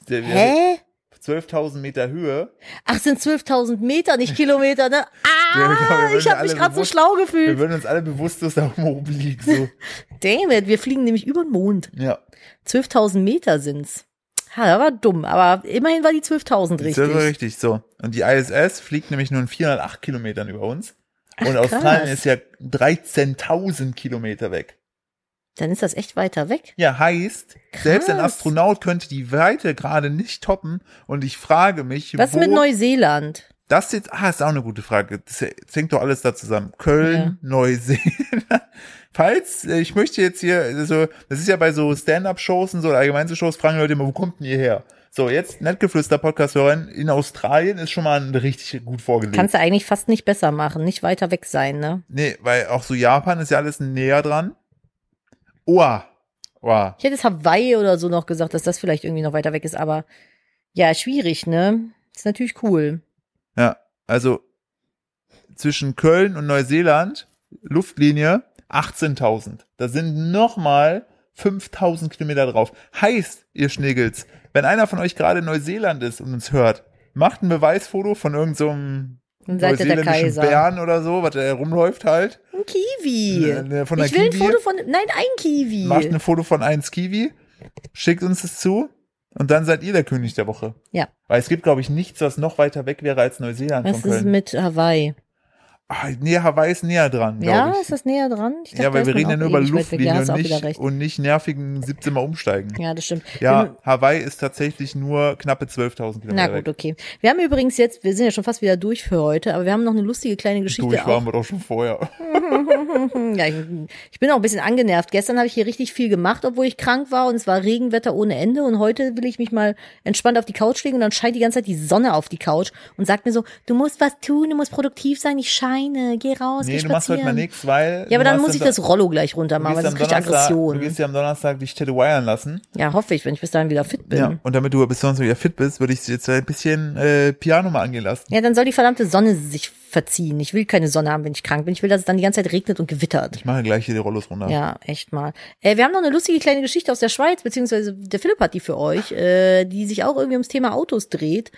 Der- Hä? 12.000 Meter Höhe. Ach, sind 12.000 Meter, nicht Kilometer, ne? Ja, Ah, genau, wir würden ich ja habe mich gerade so schlau Wir gefühlt. würden uns alle bewusstlos da oben liegen. So. Damn it, wir fliegen nämlich über den Mond. ja, 12.000 Meter sind's. Ha, das war dumm, aber immerhin war die 12.000 das ist aber richtig. richtig. So. Und die ISS fliegt nämlich nur in 408 Kilometern über uns. Und Ach, Australien krass. ist ja 13.000 Kilometer weg. Dann ist das echt weiter weg. Ja, heißt, selbst ein Krass. Astronaut könnte die Weite gerade nicht toppen. Und ich frage mich, Was wo mit Neuseeland? das jetzt, ah, ist auch eine gute Frage. Das, hängt doch alles da zusammen. Köln, Neuseeland. Falls, äh, ich möchte jetzt hier, also, das ist ja bei so Stand-Up-Shows und so, allgemein so Shows, fragen Leute immer, wo kommt denn ihr her? So, jetzt Nettgeflüster-Podcast hören, in Australien ist schon mal ein richtig gut vorgelegt. Kannst du eigentlich fast nicht besser machen, nicht weiter weg sein, ne? nee, weil auch so Japan ist ja alles näher dran. Oha. Oha. Ich hätte jetzt Hawaii oder so noch gesagt, dass das vielleicht irgendwie noch weiter weg ist, aber ja, schwierig, ne? Ist natürlich cool. Ja, also zwischen Köln und Neuseeland, Luftlinie 18.000. Da sind nochmal 5.000 Kilometer drauf. Heißt, ihr Schniggels, wenn einer von euch gerade in Neuseeland ist und uns hört, macht ein Beweisfoto von irgendeinem Dann seid ihr der Kaiser. Bären oder so, was da rumläuft halt. Ein Kiwi. Ne, ne, von ich will ein Kiwi. Foto von, nein, ein Kiwi. Macht ein Foto von einem Kiwi, schickt uns das zu und dann seid ihr der König der Woche. Ja. Weil es gibt, glaube ich, nichts, was noch weiter weg wäre als Neuseeland Was von ist mit Hawaii? Ah, nee, Hawaii ist näher dran, Ja, ich. ist das näher dran? Ich Ja, dachte, weil wir reden ja nur auch über Luftlinie und auch nicht, und nicht nervigen 17 Mal umsteigen. Ja, das stimmt. Ja, Hawaii ist tatsächlich nur knappe 12.000 Kilometer Na gut, weg. okay. Wir haben übrigens jetzt, wir sind ja schon fast wieder durch für heute, aber wir haben noch eine lustige kleine Geschichte Durch auch. waren wir doch schon vorher. ja, ich, ich bin auch ein bisschen angenervt. Gestern habe ich hier richtig viel gemacht, obwohl ich krank war und es war Regenwetter ohne Ende. Und heute will ich mich mal entspannt auf die Couch legen und dann scheint die ganze Zeit die Sonne auf die Couch und sagt mir so, du musst was tun, du musst produktiv sein, ich scheine, geh raus, Nee, geh du machst heute spazieren. mal nichts, weil. ja, aber dann muss ich das Rollo gleich runter machen, weil gehst sonst am krieg ich Donnerstag, du Aggression. gehst ja am Donnerstag dich tätowieren lassen. Ja, hoffe ich, wenn ich bis dahin wieder fit bin. Ja. Und damit du bis sonst wieder fit bist, würde ich jetzt ein bisschen äh, Piano mal angehen lassen. Ja, dann soll die verdammte Sonne sich verziehen. Ich will keine Sonne haben, wenn ich krank bin. Ich will, dass es dann die ganze Zeit regnet und gewittert. Ich mache gleich hier die Rollos runter. Ja, echt mal. Äh, wir haben noch eine lustige kleine Geschichte aus der Schweiz, beziehungsweise der Philipp hat die für euch, äh, die sich auch irgendwie ums Thema Autos dreht.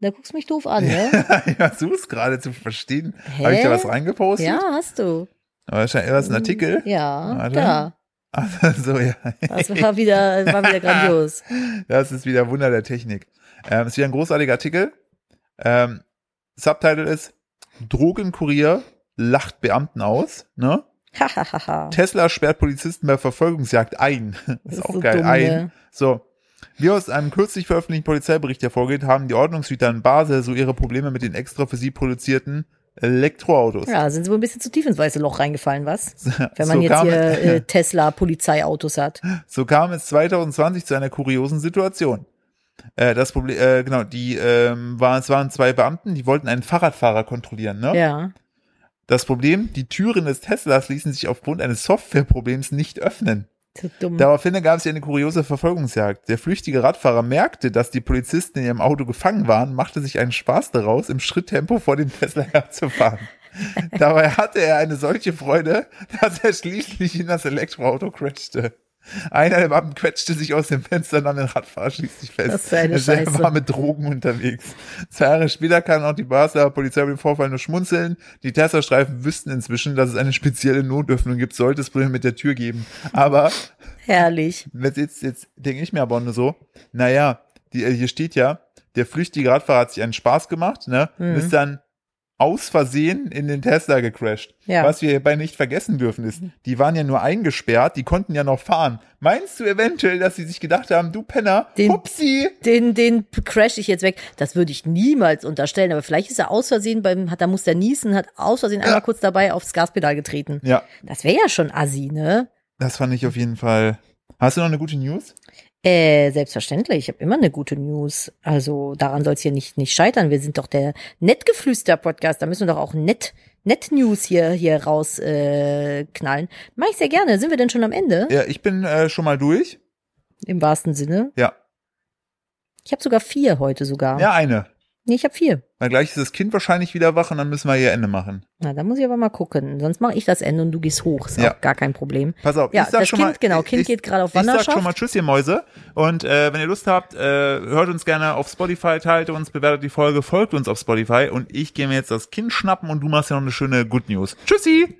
Da guckst du mich doof an, ne? ich versuch's gerade zu verstehen. Habe ich da was reingepostet? Ja, hast du. Aber war es ein Artikel. Ja, Warte. da. Also, so, ja. Das war wieder, war wieder grandios. Das ist wieder Wunder der Technik. Ähm, ist wieder ein großartiger Artikel. Ähm, Subtitle ist Drogenkurier lacht Beamten aus. Ne? Tesla sperrt Polizisten bei Verfolgungsjagd ein. Das ist, ist auch so geil. dumm, ein. ne? So. Wie aus einem kürzlich veröffentlichten Polizeibericht hervorgeht, haben die Ordnungshüter in Basel so ihre Probleme mit den extra für sie produzierten Elektroautos. Ja, sind sie wohl ein bisschen zu tief ins weiße Loch reingefallen, was? Wenn man so jetzt hier äh, Tesla-Polizeiautos hat. So kam es 2020 zu einer kuriosen Situation. Äh, das Problem, äh, genau, die ähm, waren, es waren zwei Beamten, die wollten einen Fahrradfahrer kontrollieren. Ne? Ja. Das Problem: Die Türen des Teslas ließen sich aufgrund eines Softwareproblems nicht öffnen. Dumm. Daraufhin gab es eine kuriose Verfolgungsjagd. Der flüchtige Radfahrer merkte, dass die Polizisten in ihrem Auto gefangen waren, machte sich einen Spaß daraus, im Schritttempo vor dem Tesla herzufahren. Dabei hatte er eine solche Freude, dass er schließlich in das Elektroauto crashte. Einer der Beamten quetschte sich aus dem Fenster, nahm den Radfahrer schließlich fest. Das ist eine er Scheiße. war mit Drogen unterwegs. Zwei Jahre später kann auch die Basler Polizei über den Vorfall nur schmunzeln. Die Tesla-Streifen wüssten inzwischen, dass es eine spezielle Notöffnung gibt, sollte es Probleme mit der Tür geben. Aber Herrlich. jetzt, jetzt, denke ich mir aber nur so, naja, die, hier steht ja, der flüchtige Radfahrer hat sich einen Spaß gemacht, ne, und ist dann aus Versehen in den Tesla gecrashed. Ja. Was wir hierbei nicht vergessen dürfen ist, die waren ja nur eingesperrt, die konnten ja noch fahren. Meinst du eventuell, dass sie sich gedacht haben, du Penner, Den- hupsi, Den, den crash ich jetzt weg. Das würde ich niemals unterstellen, aber vielleicht ist er aus Versehen beim, hat, da muss der niesen, hat aus Versehen einmal kurz dabei aufs Gaspedal getreten. Ja, Das wäre ja schon assi, ne? das fand ich auf jeden Fall. Hast du noch eine gute News? Äh, selbstverständlich. Ich habe immer eine gute News. Also daran soll es hier nicht, nicht scheitern. Wir sind doch der Nettgeflüster-Podcast. Da müssen wir doch auch nett, nett News hier, hier raus äh, knallen. Mach ich sehr gerne. Sind wir denn schon am Ende? Ja, ich bin äh, schon mal durch. Im wahrsten Sinne. Ja, Ich habe sogar vier heute sogar. ja, eine. Nee, ich habe vier. Weil gleich ist das Kind wahrscheinlich wieder wach und dann müssen wir hier Ende machen. Na, da muss ich aber mal gucken. Sonst mache ich das Ende und du gehst hoch. Ist Ja. auch gar kein Problem. Pass auf, Ja, ich sag das schon Kind, mal, genau, Kind ich, geht gerade auf Ich sag Wanderschaft. schon mal Tschüss, ihr Mäuse. Und äh, wenn ihr Lust habt, äh, hört uns gerne auf Spotify, teilt uns, bewertet die Folge, folgt uns auf Spotify und ich gehe mir jetzt das Kind schnappen und du machst ja noch eine schöne Good News. Tschüssi!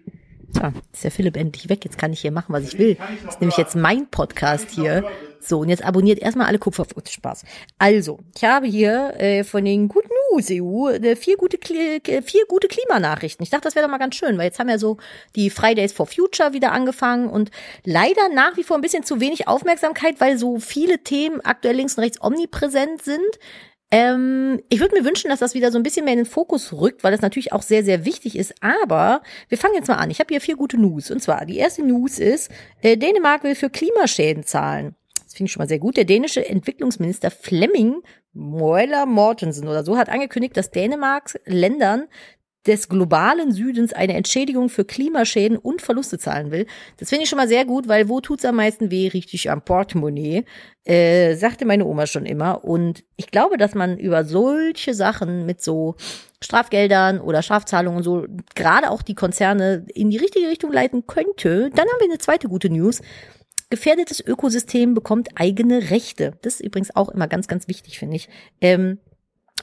So, ist der Philipp endlich weg. Jetzt kann ich hier machen, was ich will. Das ist nämlich jetzt mein Podcast hier. So, und jetzt abonniert erstmal alle Kupfer. Spaß. Also, ich habe hier äh, von den News EU äh, vier, gute, äh, vier gute Klimanachrichten. Ich dachte, das wäre doch mal ganz schön, weil jetzt haben ja so die Fridays for Future wieder angefangen und leider nach wie vor ein bisschen zu wenig Aufmerksamkeit, weil so viele Themen aktuell links und rechts omnipräsent sind. Ähm, ich würde mir wünschen, dass das wieder so ein bisschen mehr in den Fokus rückt, weil das natürlich auch sehr, sehr wichtig ist. Aber wir fangen jetzt mal an. Ich habe hier vier gute News. Und zwar, die erste News ist, äh, Dänemark will für Klimaschäden zahlen. Das finde ich schon mal sehr gut. Der dänische Entwicklungsminister Flemming Moeller Mortensen oder so hat angekündigt, dass Dänemarks Ländern des globalen Südens eine Entschädigung für Klimaschäden und Verluste zahlen will. Das finde ich schon mal sehr gut, weil wo tut's am meisten weh? Richtig am Portemonnaie, äh, sagte meine Oma schon immer. Und ich glaube, dass man über solche Sachen mit so Strafgeldern oder Strafzahlungen so gerade auch die Konzerne in die richtige Richtung leiten könnte. Dann haben wir eine zweite gute News. Gefährdetes Ökosystem bekommt eigene Rechte. Das ist übrigens auch immer ganz, ganz wichtig, finde ich. Ähm,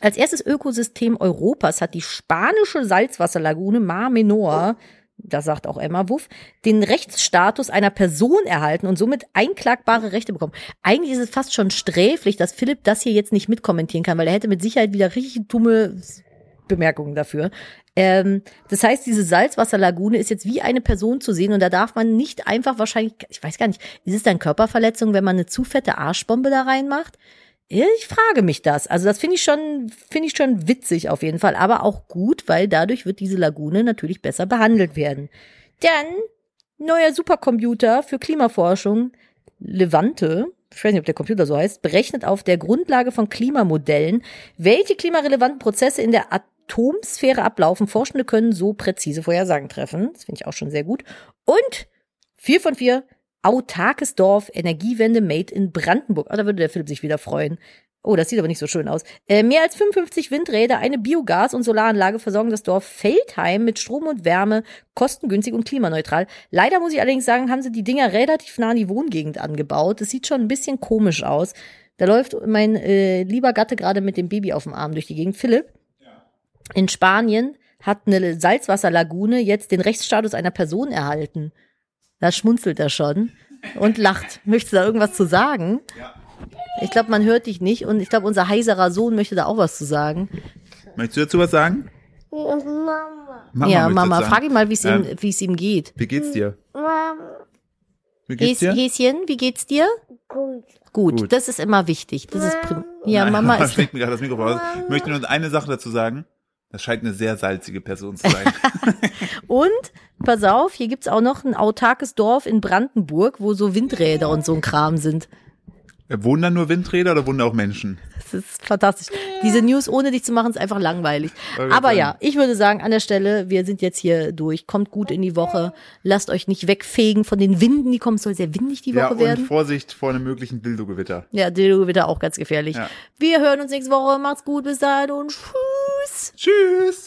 als erstes Ökosystem Europas hat die spanische Salzwasserlagune Mar Menor, das sagt auch Emma Wuff, den Rechtsstatus einer Person erhalten und somit einklagbare Rechte bekommen. Eigentlich ist es fast schon sträflich, dass Philipp das hier jetzt nicht mitkommentieren kann, weil er hätte mit Sicherheit wieder richtig dumme Bemerkungen dafür. Ähm, das heißt, diese Salzwasserlagune ist jetzt wie eine Person zu sehen und da darf man nicht einfach wahrscheinlich, ich weiß gar nicht, ist es dann Körperverletzung, wenn man eine zu fette Arschbombe da reinmacht? Ich frage mich das. Also das finde ich schon, finde ich schon witzig auf jeden Fall, aber auch gut, weil dadurch wird diese Lagune natürlich besser behandelt werden. Dann neuer Supercomputer für Klimaforschung, Levante, ich weiß nicht, ob der Computer so heißt, berechnet auf der Grundlage von Klimamodellen, welche klimarelevanten Prozesse in der Atomsphäre ablaufen. Forschende können so präzise Vorhersagen treffen. Das finde ich auch schon sehr gut. Und vier von vier, autarkes Dorf, Energiewende made in Brandenburg. Ah, da würde der Philipp sich wieder freuen. Oh, das sieht aber nicht so schön aus. Äh, mehr als 55 Windräder, eine Biogas- und Solaranlage versorgen das Dorf Feldheim mit Strom und Wärme, kostengünstig und klimaneutral. Leider muss ich allerdings sagen, haben sie die Dinger relativ nah an die Wohngegend angebaut. Das sieht schon ein bisschen komisch aus. Da läuft mein äh, lieber Gatte gerade mit dem Baby auf dem Arm durch die Gegend. Philipp, in Spanien hat eine Salzwasserlagune jetzt den Rechtsstatus einer Person erhalten. Da schmunzelt er schon und lacht. Möchtest du da irgendwas zu sagen? Ja. Ich glaube, man hört dich nicht und ich glaube, unser heiserer Sohn möchte da auch was zu sagen. Möchtest du dazu was sagen? Mama. Mama ja, Mama, frag ihn mal, wie es ihm, Ähm, wie es ihm geht. Wie geht's dir? Mama. Wie geht's dir? Häschen, wie geht's dir? Gut. Gut, Gut. das ist immer wichtig. Das ist prim ja, Nein, Mama ist schlägt mir gerade das Mikrofon aus. Ich möchte nur eine Sache dazu sagen. Das scheint eine sehr salzige Person zu sein. und pass auf, hier gibt's auch noch ein autarkes Dorf in Brandenburg, wo so Windräder und so ein Kram sind. wohnen da nur Windräder oder wohnen da auch Menschen? Das ist fantastisch. Diese News ohne dich zu machen ist einfach langweilig. Aber ja, ich würde sagen, an der Stelle, wir sind jetzt hier durch. Kommt gut in die Woche. Lasst euch nicht wegfegen von den Winden, die kommen. Es soll sehr windig die Ja, Woche und werden. Vorsicht vor einem möglichen Dildo-Gewitter. Ja, Dildo wird auch ganz gefährlich. Ja. Wir hören uns nächste Woche. Macht's gut, bis dahin und tschüss. Tschüss!